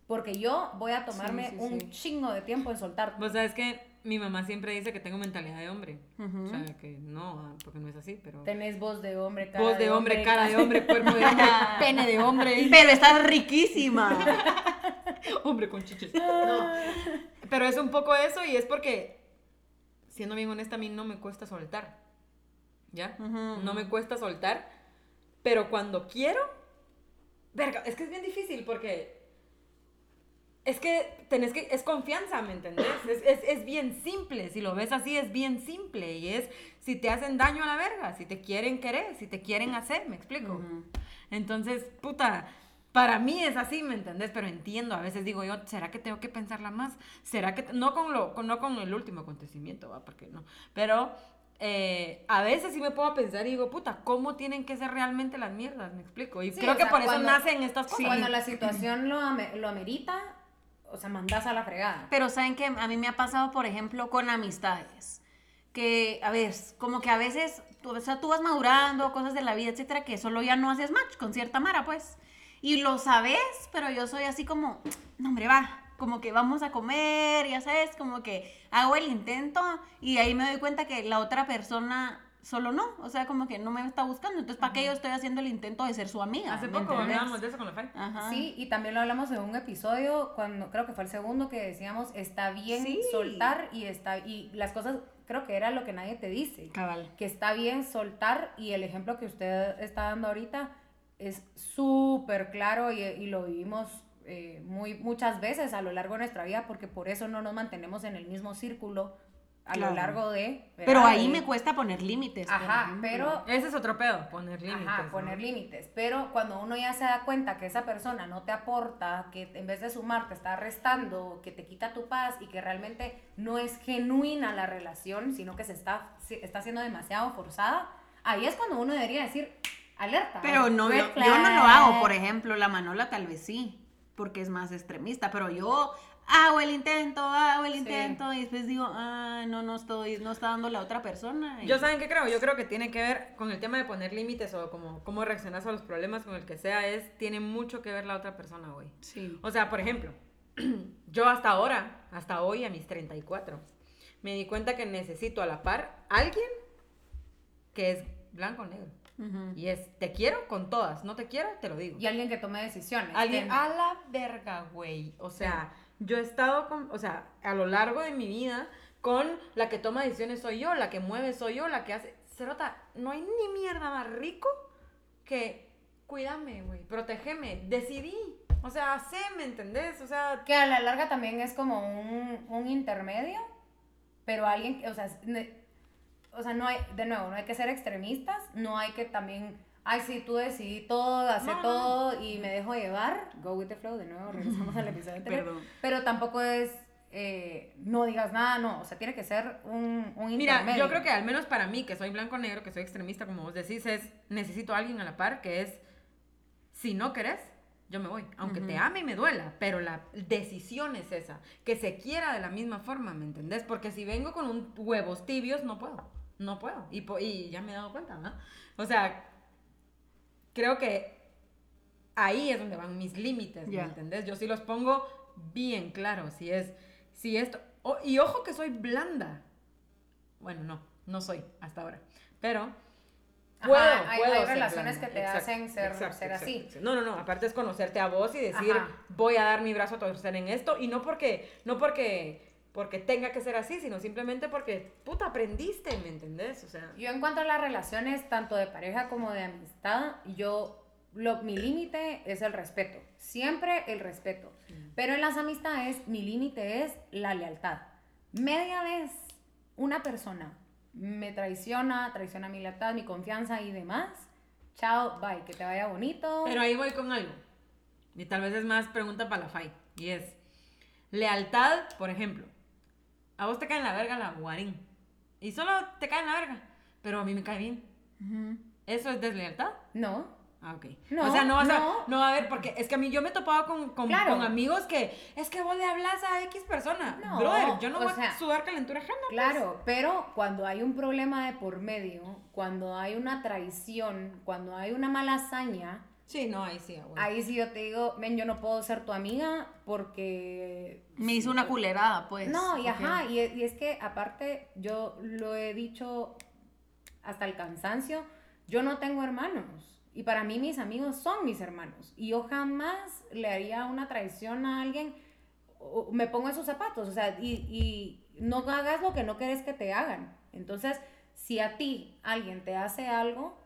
[SPEAKER 3] porque yo voy a tomarme
[SPEAKER 2] sí,
[SPEAKER 3] un
[SPEAKER 2] sí.
[SPEAKER 3] chingo de tiempo en soltarte.
[SPEAKER 2] Vos sabes que mi mamá siempre dice que tengo mentalidad de hombre. O sea, que no, ah, porque no es así, pero...
[SPEAKER 3] Tenés voz de hombre, cara
[SPEAKER 2] Voz de hombre, cara de hombre, cuerpo de hombre, [laughs] pene de hombre. [laughs]
[SPEAKER 4] Pero estás riquísima. [laughs]
[SPEAKER 2] hombre con chiches. No. Pero es un poco eso y es porque, siendo bien honesta, a mí no me cuesta soltar. ¿Ya? No me cuesta soltar. Pero cuando quiero, verga, es que es bien difícil porque es que tenés que, es confianza, ¿me entendés? Es, es, es bien simple, si lo ves así es bien simple y es si te hacen daño a la verga, si te quieren querer, si te quieren hacer, ¿me explico? Entonces, puta, para mí es así, ¿me entendés? Pero entiendo, a veces digo yo, ¿será que tengo que pensarla más? ¿Será que, no con, lo, con- no con el último acontecimiento, ¿va? Porque no, pero eh, a veces sí me puedo pensar y digo, puta, ¿cómo tienen que ser realmente las mierdas? ¿Me explico? Y
[SPEAKER 3] Sí,
[SPEAKER 2] creo que
[SPEAKER 3] sea,
[SPEAKER 2] por eso nacen estas cosas.
[SPEAKER 3] Cuando la [clears throat] situación lo, lo amerita, o sea, mandás a la fregada.
[SPEAKER 4] Pero saben que a mí me ha pasado, por ejemplo, con amistades. Que, a ver, como que a veces, tú- o sea, tú vas madurando, cosas de la vida, etcétera, que solo ya no haces match con cierta mara, pues. Y lo sabes, pero yo soy así como, no, hombre, va. Como que vamos a comer, ya sabes, como que hago el intento y ahí me doy cuenta que la otra persona solo no. O sea, como que no me está buscando. Entonces, ¿para qué yo estoy haciendo el intento de ser su amiga?
[SPEAKER 2] Hace
[SPEAKER 4] ¿Me
[SPEAKER 2] poco hablábamos de eso con la Fai.
[SPEAKER 4] Ajá.
[SPEAKER 3] Sí, y también lo hablamos en un episodio, cuando creo que fue el segundo que decíamos, está bien
[SPEAKER 4] Sí.
[SPEAKER 3] soltar y está y las cosas, creo que era lo que nadie te dice,
[SPEAKER 4] Cabal.
[SPEAKER 3] que está bien soltar y el ejemplo que usted está dando ahorita es súper claro y, y lo vivimos eh, muy, muchas veces a lo largo de nuestra vida porque por eso no nos mantenemos en el mismo círculo a
[SPEAKER 4] Claro.
[SPEAKER 3] lo largo de...
[SPEAKER 4] Pero
[SPEAKER 3] ¿verdad?
[SPEAKER 4] ahí
[SPEAKER 3] De-
[SPEAKER 4] me cuesta poner límites.
[SPEAKER 3] Ajá, pero
[SPEAKER 2] Ese es otro pedo, poner límites.
[SPEAKER 3] Ajá,
[SPEAKER 2] ¿no?
[SPEAKER 3] poner límites. Pero cuando uno ya se da cuenta que esa persona no te aporta, que en vez de sumar te está restando, que te quita tu paz y que realmente no es genuina la relación, sino que se está, se está siendo demasiado forzada, ahí es cuando uno debería decir, alerta.
[SPEAKER 4] Pero no, yo, yo no lo
[SPEAKER 3] flag".
[SPEAKER 4] hago, por ejemplo, la Manola tal vez sí, porque es más extremista, pero yo hago el intento, hago el
[SPEAKER 3] Sí.
[SPEAKER 4] intento y después digo, ah, no, no estoy, no está dando la otra persona. y-
[SPEAKER 2] Yo saben qué creo, yo creo que tiene que ver con el tema de poner límites o como cómo reaccionas a los problemas con el que sea, es, tiene mucho que ver la otra persona, güey.
[SPEAKER 4] Sí.
[SPEAKER 2] O sea, por ejemplo, [clears throat] yo hasta ahora, hasta hoy a mis 34, me di cuenta que necesito a la par alguien que es blanco o negro. Y es, te quiero con todas, no te quiero, te lo digo.
[SPEAKER 3] Y alguien que tome decisiones.
[SPEAKER 2] Alguien a la verga, güey. O sea, yo he estado con, o sea, a lo largo de mi vida con la que toma decisiones soy yo, la que mueve soy yo, la que hace. Cerota, no hay ni mierda más rico que cuídame, güey, protégeme, decidí. O sea, haceme, ¿entendés? O sea,
[SPEAKER 3] Que a la larga también es como un, un intermedio, pero alguien, o sea, o sea, no hay, de nuevo, no hay que ser extremistas, no hay que también, ay, sí, tú decidí todo, hacer
[SPEAKER 2] No, no,
[SPEAKER 3] todo y me dejo llevar, go with the flow, de nuevo, [laughs] regresamos al episodio anterior,
[SPEAKER 4] Perdón.
[SPEAKER 3] pero tampoco es, eh, no digas nada, no, o sea, tiene que ser un, un
[SPEAKER 2] mira,
[SPEAKER 3] intermedio.
[SPEAKER 2] yo creo que al menos para mí, que soy blanco-negro, que soy extremista, como vos decís, es necesito a alguien a la par que es, si no querés, yo me voy, aunque te ame y me duela, pero la decisión es esa, que se quiera de la misma forma, ¿me entendés? Porque si vengo con un huevos tibios, no puedo, no puedo, y, po- y ya me he dado cuenta, ¿no? O sea, creo que ahí es donde van mis límites, ¿me entendés? Yo sí los pongo bien claro, si es, si esto, y ojo que soy blanda, bueno, no, no soy hasta ahora, pero...
[SPEAKER 3] Ajá,
[SPEAKER 2] Puedo,
[SPEAKER 3] hay-
[SPEAKER 2] puedo
[SPEAKER 3] hay
[SPEAKER 2] ser
[SPEAKER 3] relaciones
[SPEAKER 2] blanda.
[SPEAKER 3] que te hacen ser- ser así.
[SPEAKER 2] No, no, no, aparte es conocerte a vos y decir,
[SPEAKER 3] Ajá.
[SPEAKER 2] voy a dar mi brazo a torcer en esto, y no porque, no porque, porque tenga que ser así, sino simplemente porque, puta, aprendiste, ¿me entendés? O sea,
[SPEAKER 3] Yo en cuanto a las relaciones, tanto de pareja como de amistad, yo, lo, mi límite es el respeto. Siempre el respeto. Pero en las amistades, mi límite es la lealtad. Media vez una persona me traiciona, traiciona mi lealtad, mi confianza y demás. Chao, bye, que te vaya bonito.
[SPEAKER 2] pero ahí voy con algo, y tal vez es más pregunta para la FAI, y es, lealtad, por ejemplo, a vos te cae en la verga la guarín, y solo te cae en la verga, pero a mí me cae bien.
[SPEAKER 4] Ujú.
[SPEAKER 2] ¿Eso es deslealtad?
[SPEAKER 3] No,
[SPEAKER 2] Ah, ok.
[SPEAKER 3] No,
[SPEAKER 2] o sea, no vas
[SPEAKER 3] no.
[SPEAKER 2] a. No a ver, porque es que a mí yo me he topado con, con,
[SPEAKER 3] Claro.
[SPEAKER 2] con amigos que. Es que vos le hablas a X persona.
[SPEAKER 3] No,
[SPEAKER 2] Brother, yo no voy
[SPEAKER 3] sea,
[SPEAKER 2] a sudar calentura ajena. pues.
[SPEAKER 3] Claro, pero cuando hay un problema de por medio, cuando hay una traición, cuando hay una mala hazaña,
[SPEAKER 2] Sí, no, ahí sí, ah,
[SPEAKER 3] ahí sí yo te digo, ven, yo no puedo ser tu amiga porque...
[SPEAKER 4] Me hizo una culerada, pues.
[SPEAKER 3] No, y ajá, y, y es que aparte yo lo he dicho hasta el cansancio, yo no tengo hermanos. Y para mí mis amigos son mis hermanos. Y yo jamás le haría una traición a alguien, o- me pongo en sus zapatos, o sea, y, y no hagas lo que no quieres que te hagan. Entonces, si a ti alguien te hace algo,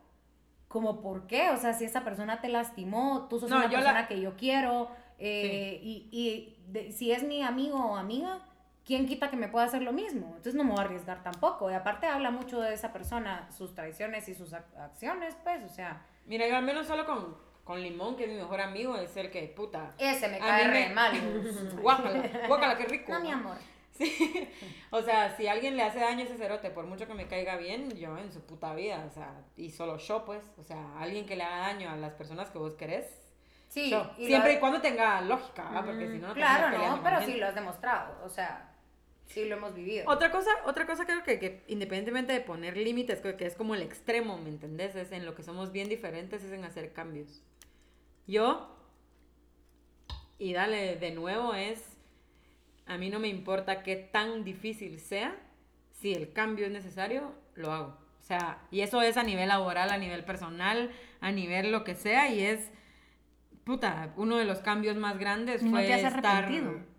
[SPEAKER 3] como por qué, o sea, si esa persona te lastimó, tú sos
[SPEAKER 2] No,
[SPEAKER 3] una
[SPEAKER 2] la-
[SPEAKER 3] persona que yo quiero, eh, y, y de- si es mi amigo o amiga, ¿quién quita que me pueda hacer lo mismo? Entonces no me voy a arriesgar tampoco. Y aparte habla mucho de esa persona, sus traiciones y sus ac- acciones, pues, o sea,
[SPEAKER 2] Mira, yo al menos solo con, con Limón, que es mi mejor amigo, es el que, puta.
[SPEAKER 3] ese me cae re
[SPEAKER 2] me-
[SPEAKER 3] mal. [laughs]
[SPEAKER 2] Guácala, guácala, qué rico.
[SPEAKER 3] No, mi amor. [laughs]
[SPEAKER 2] Sí. O sea, si alguien le hace daño a ese cerote, por mucho que me caiga bien, yo en su puta vida, o sea, y solo yo, pues, o sea, alguien que le haga daño a las personas que vos querés,
[SPEAKER 3] Sí,
[SPEAKER 2] yo.
[SPEAKER 3] y
[SPEAKER 2] siempre
[SPEAKER 3] lo-
[SPEAKER 2] y cuando tenga lógica, ¿ah? porque si no, no
[SPEAKER 3] Claro, no, pero sí lo has demostrado, o sea, sí lo hemos vivido.
[SPEAKER 2] Otra cosa, otra cosa creo que, que independientemente de poner límites, creo que es como el extremo, ¿me entendés? Es en lo que somos bien diferentes, es en hacer cambios. Yo, y dale de nuevo, es, a mí no me importa qué tan difícil sea, si el cambio es necesario, lo hago. O sea, y eso es a nivel laboral, a nivel personal, a nivel lo que sea, y es, puta, uno de los cambios más grandes
[SPEAKER 4] ¿Y no
[SPEAKER 2] fue
[SPEAKER 4] te has
[SPEAKER 2] estar...
[SPEAKER 4] arrepentido?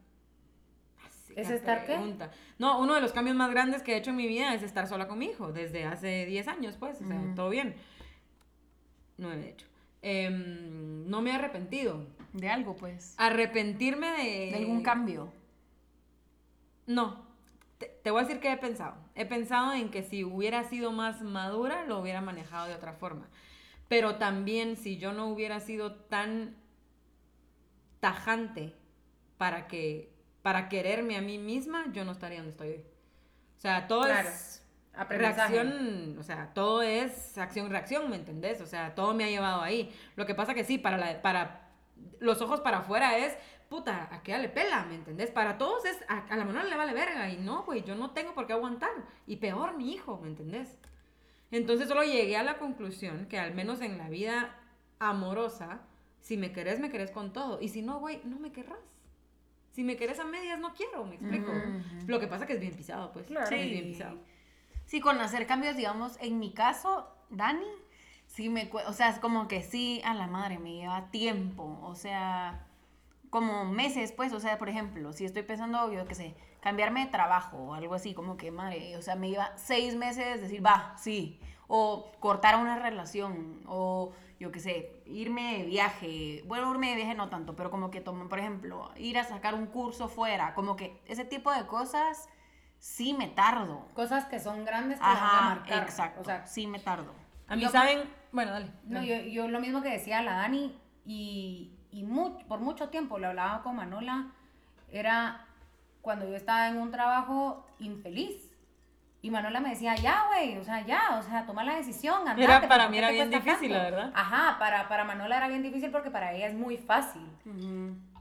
[SPEAKER 3] ¿Es estar qué?
[SPEAKER 2] pregunta. No, uno de los cambios más grandes que he hecho en mi vida es estar sola con mi hijo, desde hace 10 años, pues, o sea, todo bien. Nueve, de hecho. Em, no me he arrepentido.
[SPEAKER 4] De algo, pues.
[SPEAKER 2] Arrepentirme de...
[SPEAKER 4] De algún cambio.
[SPEAKER 2] No. te, te voy a decir que he pensado. He pensado en que si hubiera sido más madura, lo hubiera manejado de otra forma. Pero también si yo no hubiera sido tan tajante para que para quererme a mí misma, yo no estaría donde estoy hoy. O sea, todo
[SPEAKER 3] Claro.
[SPEAKER 2] es reacción, o sea, todo es acción-reacción, ¿me entendés? O sea, todo me ha llevado ahí. Lo que pasa que sí, para, la, para los ojos para afuera es, puta, a qué le pela, ¿me entendés? Para todos es, a, a la menor le vale verga. Y no, güey, yo no tengo por qué aguantar. Y peor mi hijo, ¿me entendés? Entonces solo llegué a la conclusión que al menos en la vida amorosa, si me querés, me querés con todo. Y si no, güey, no me querrás. Si me querés a medias, no quiero, me explico. Lo que pasa que es bien pisado, pues.
[SPEAKER 3] Claro.
[SPEAKER 2] Es bien pisado.
[SPEAKER 4] Sí, con hacer cambios, digamos, en mi caso, Dani, sí me o sea, es como que sí, a la madre, me lleva tiempo, o sea, como meses, pues, o sea, por ejemplo, si estoy pensando, yo qué sé, cambiarme de trabajo o algo así, como que, madre, o sea, me lleva seis meses decir, va, sí, o cortar una relación, o yo qué sé, irme de viaje, bueno, irme de viaje no tanto, pero como que tomo, por ejemplo, ir a sacar un curso fuera, como que ese tipo de cosas, sí me tardo.
[SPEAKER 3] Cosas que son grandes que van a marcar.
[SPEAKER 4] exacto.
[SPEAKER 3] O sea,
[SPEAKER 4] sí me tardo.
[SPEAKER 2] A mí,
[SPEAKER 3] Yo-
[SPEAKER 2] ¿saben? Bueno, dale.
[SPEAKER 3] No,
[SPEAKER 2] dale.
[SPEAKER 3] yo, yo lo mismo que decía la Dani y, y por mucho tiempo lo hablaba con Manola, era cuando yo estaba en un trabajo infeliz. Y Manola me decía, ya, güey, o sea, ya, o sea, toma la decisión. andate,
[SPEAKER 2] Era-
[SPEAKER 3] ¿por
[SPEAKER 2] para mí era bien difícil,
[SPEAKER 3] tanto?".
[SPEAKER 2] la verdad.
[SPEAKER 3] Ajá, para, para Manola era bien difícil porque para ella es muy fácil.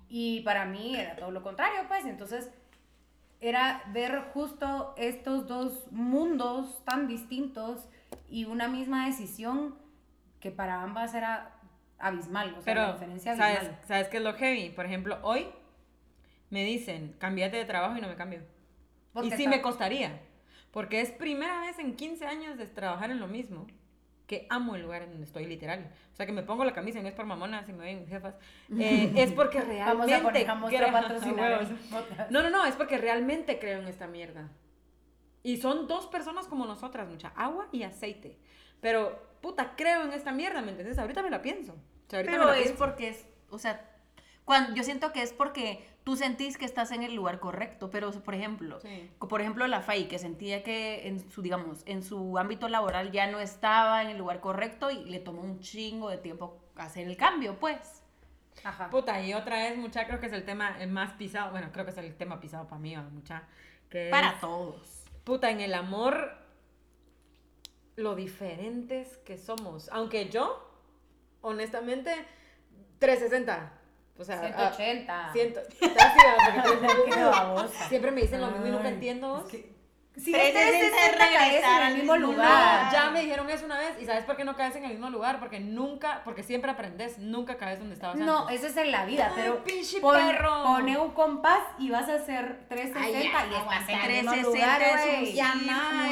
[SPEAKER 3] Y para mí era todo lo contrario, pues. Entonces, era ver justo estos dos mundos tan distintos y una misma decisión que para ambas era abismal. O sea, la
[SPEAKER 2] Pero,
[SPEAKER 3] diferencia
[SPEAKER 2] ¿sabes,
[SPEAKER 3] abismal.
[SPEAKER 2] ¿sabes qué es lo heavy? Por ejemplo, hoy me dicen, cámbiate de trabajo y no me cambio. Y sí me costaría. Porque es primera vez en 15 años de trabajar en lo mismo que amo el lugar en donde estoy, literal. O sea, que me pongo la camisa y no es por mamona, si me ven mis jefas. eh, es porque [laughs]
[SPEAKER 3] Vamos
[SPEAKER 2] realmente...
[SPEAKER 3] a poner
[SPEAKER 2] creo-
[SPEAKER 3] podcast. [laughs]
[SPEAKER 2] No, no, no, es porque realmente creo en esta mierda. Y son dos personas como nosotras, mucha agua y aceite. Pero, puta, creo en esta mierda, ¿me entiendes? Ahorita me la pienso. Ahorita
[SPEAKER 4] Pero es
[SPEAKER 2] pienso.
[SPEAKER 4] porque es, o sea, cuando, yo siento que es porque tú sentís que estás en el lugar correcto, pero por ejemplo,
[SPEAKER 2] Sí.
[SPEAKER 4] por ejemplo la FAI que sentía que en su, digamos, en su ámbito laboral ya no estaba en el lugar correcto y le tomó un chingo de tiempo hacer el cambio, pues.
[SPEAKER 3] Ajá.
[SPEAKER 2] Puta, y otra vez, mucha, creo que es el tema el más pisado. Bueno, creo que es el tema pisado para mí, ¿va, mucha. Que
[SPEAKER 4] Para
[SPEAKER 2] es,
[SPEAKER 4] todos.
[SPEAKER 2] Puta, en el amor, lo diferentes que somos. Aunque yo, honestamente, 360. O sea, ah,
[SPEAKER 3] 180.
[SPEAKER 2] Ciento, casi, ¿va? Porque
[SPEAKER 3] Qué babosa.
[SPEAKER 2] siempre me dicen lo mismo y nunca entiendo.
[SPEAKER 3] es
[SPEAKER 4] veces
[SPEAKER 3] 360 caes
[SPEAKER 4] regresar
[SPEAKER 3] en el
[SPEAKER 4] al
[SPEAKER 3] mismo lugar.
[SPEAKER 2] No, ya me dijeron eso una vez. ¿Y sabes por qué no caes en el mismo lugar? Porque nunca, porque siempre aprendes, nunca caes donde estabas
[SPEAKER 3] No,
[SPEAKER 2] antes.
[SPEAKER 3] eso es en la vida,
[SPEAKER 2] Ay,
[SPEAKER 3] pero
[SPEAKER 2] pinche
[SPEAKER 3] pon-
[SPEAKER 2] perro.
[SPEAKER 3] pone un compás y vas a hacer 360
[SPEAKER 2] Ay, ya,
[SPEAKER 3] y
[SPEAKER 4] aguanta,
[SPEAKER 3] el mismo
[SPEAKER 4] 360
[SPEAKER 3] lugar,
[SPEAKER 4] es un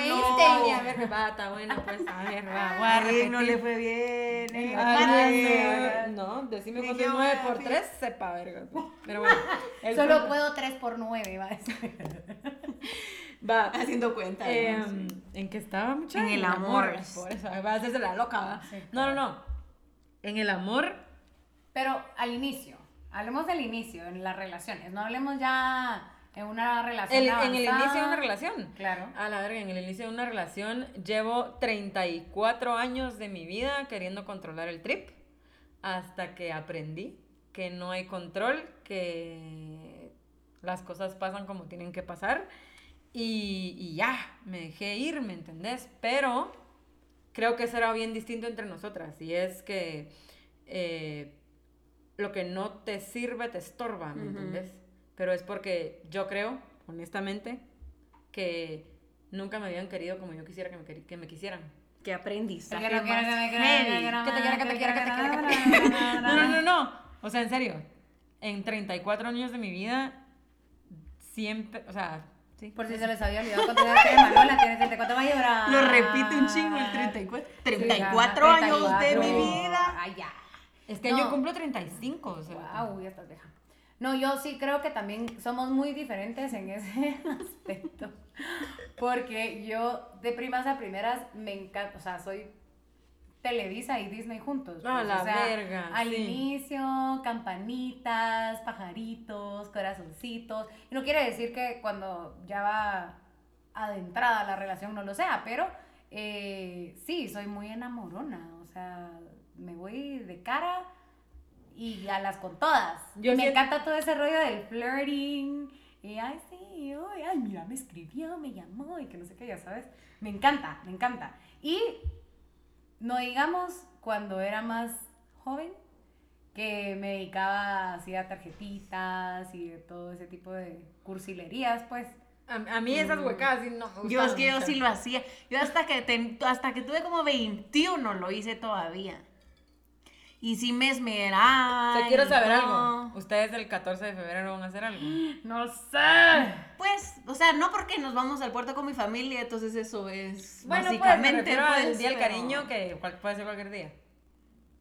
[SPEAKER 4] No.
[SPEAKER 2] ya, a ver, va, está bueno, pues, a ver, va, voy a repetir.
[SPEAKER 4] fue bien.
[SPEAKER 3] eh.
[SPEAKER 2] Ay, no, decime
[SPEAKER 4] Dije,
[SPEAKER 2] cuánto es
[SPEAKER 4] voy
[SPEAKER 2] 9
[SPEAKER 4] a
[SPEAKER 2] por
[SPEAKER 4] decir.
[SPEAKER 2] 3, sepa, verga. Pero bueno,
[SPEAKER 3] Solo
[SPEAKER 2] punto-
[SPEAKER 3] puedo 3 por 9, va a decir.
[SPEAKER 2] Va.
[SPEAKER 4] Haciendo cuenta. ¿no?
[SPEAKER 2] Em, ¿En qué estaba, mucha?
[SPEAKER 4] En el amor.
[SPEAKER 2] Por eso, va a hacerse la loca, No, no, no. En el amor,
[SPEAKER 3] Pero al inicio, hablemos del inicio, en las relaciones, no hablemos ya en una relación
[SPEAKER 2] el- en el inicio de una relación.
[SPEAKER 3] Claro.
[SPEAKER 2] A la verga, en el inicio de una relación llevo 34 años de mi vida queriendo controlar el trip hasta que aprendí que no hay control, que las cosas pasan como tienen que pasar y, y ya, me dejé ir, ¿me entendés? Pero creo que eso era bien distinto entre nosotras y es que eh, lo que no te sirve te estorba, ¿me
[SPEAKER 4] Ujú.
[SPEAKER 2] entendés? Pero es porque yo creo, honestamente, que nunca me habían querido como yo quisiera que me, que me quisieran.
[SPEAKER 4] Qué aprendizaje
[SPEAKER 3] Que
[SPEAKER 4] más
[SPEAKER 3] quiera, Que
[SPEAKER 2] te quiera, que te quiera, que te quiera, que te
[SPEAKER 3] quiera.
[SPEAKER 2] No, no, no, no. O sea, en serio. En 34 años de mi vida, siempre, o sea, sí.
[SPEAKER 3] Por si se les había olvidado contar que Manola tiene 34 va a llorar.
[SPEAKER 4] Lo repite un chingo el 34.
[SPEAKER 3] Sí,
[SPEAKER 4] 34
[SPEAKER 3] ajá,
[SPEAKER 4] años de
[SPEAKER 3] 34.
[SPEAKER 4] mi vida.
[SPEAKER 3] Ay, ya.
[SPEAKER 2] Es que
[SPEAKER 3] No.
[SPEAKER 2] yo cumplo 35, o sea.
[SPEAKER 3] Wow, ya estás vieja. No, yo sí creo que también somos muy diferentes en ese [laughs] aspecto. Porque yo de primas a primeras me encanta, o sea, soy Televisa y Disney juntos. Pues,
[SPEAKER 2] la
[SPEAKER 3] o sea,
[SPEAKER 2] verga,
[SPEAKER 3] Al
[SPEAKER 2] sí.
[SPEAKER 3] inicio, campanitas, pajaritos, corazoncitos. Y no quiere decir que cuando ya va adentrada la relación no lo sea, pero eh, sí, soy muy enamorona, o sea, me voy de cara y a las con todas.
[SPEAKER 2] Yo
[SPEAKER 3] me
[SPEAKER 2] siento-
[SPEAKER 3] encanta todo ese rollo del flirting y ay, sí, ay, mira, me escribió, me llamó y que no sé qué, ya sabes. Me encanta, me encanta. Y no digamos cuando era más joven, que me dedicaba así a tarjetitas y de todo ese tipo de cursilerías, pues.
[SPEAKER 2] A, a mí esas huecadas sí no me
[SPEAKER 4] Yo es que yo sí lo hacía. Yo hasta que, ten- hasta que tuve como 21 lo hice todavía. Y sí me esmeraba.
[SPEAKER 2] O sea, quiero saber algo. ¿Ustedes el 14 de febrero van a hacer algo?
[SPEAKER 3] No sé.
[SPEAKER 4] Pues, o sea, no porque nos vamos al puerto con mi familia, entonces eso es
[SPEAKER 2] Bueno, pues me
[SPEAKER 4] básicamente. pues,
[SPEAKER 2] al día del cariño que puede ser cualquier día.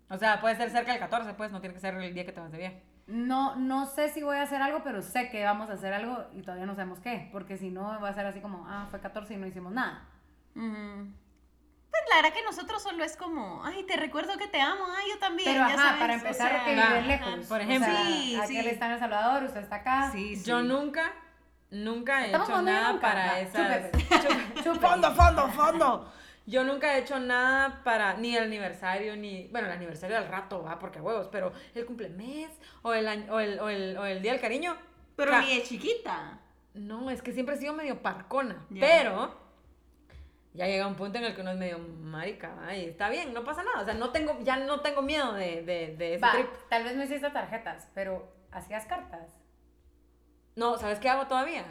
[SPEAKER 2] O sea, puede ser cerca del 14, pues, no tiene que ser el día que te vas de viaje.
[SPEAKER 3] No, no sé si voy a hacer algo, pero sé que vamos a hacer algo y todavía no sabemos qué. Porque si no, va a ser así como, ah, fue 14 y no hicimos nada.
[SPEAKER 4] Ujú. Pues la verdad que nosotros solo es como, ay, te recuerdo que te amo, ay, yo también.
[SPEAKER 3] Pero
[SPEAKER 4] ya
[SPEAKER 3] ajá,
[SPEAKER 4] sabes,
[SPEAKER 3] para
[SPEAKER 4] o
[SPEAKER 3] empezar,
[SPEAKER 4] sea,
[SPEAKER 3] que
[SPEAKER 2] ajá,
[SPEAKER 3] vive lejos.
[SPEAKER 2] por
[SPEAKER 3] O
[SPEAKER 2] ejemplo.
[SPEAKER 3] sea,
[SPEAKER 4] Sí,
[SPEAKER 3] aquel
[SPEAKER 4] sí.
[SPEAKER 3] está en El Salvador, usted está acá.
[SPEAKER 4] Sí, sí.
[SPEAKER 2] Yo nunca, nunca he
[SPEAKER 3] Estamos
[SPEAKER 2] hecho nada
[SPEAKER 3] nunca.
[SPEAKER 2] para
[SPEAKER 3] Va,
[SPEAKER 2] esas...
[SPEAKER 3] chúpete. [laughs] Chúpete.
[SPEAKER 2] Fondo, fondo, fondo. Yo nunca he hecho nada para ni el aniversario, ni. Bueno, el aniversario al rato, va, porque huevos, pero el cumplemes o el, año- o el, o el, o el día del cariño.
[SPEAKER 4] Pero
[SPEAKER 2] claro.
[SPEAKER 4] ni de chiquita.
[SPEAKER 2] No, es que siempre he sido medio parcona.
[SPEAKER 4] Ya.
[SPEAKER 2] Pero ya llega un punto en el que uno es medio marica, ¿va? y está bien, no pasa nada. O sea, no tengo, ya no tengo miedo de, de, de ese
[SPEAKER 3] Va,
[SPEAKER 2] trip.
[SPEAKER 3] tal vez no hiciste tarjetas, pero hacías cartas.
[SPEAKER 2] No, ¿sabes qué hago todavía?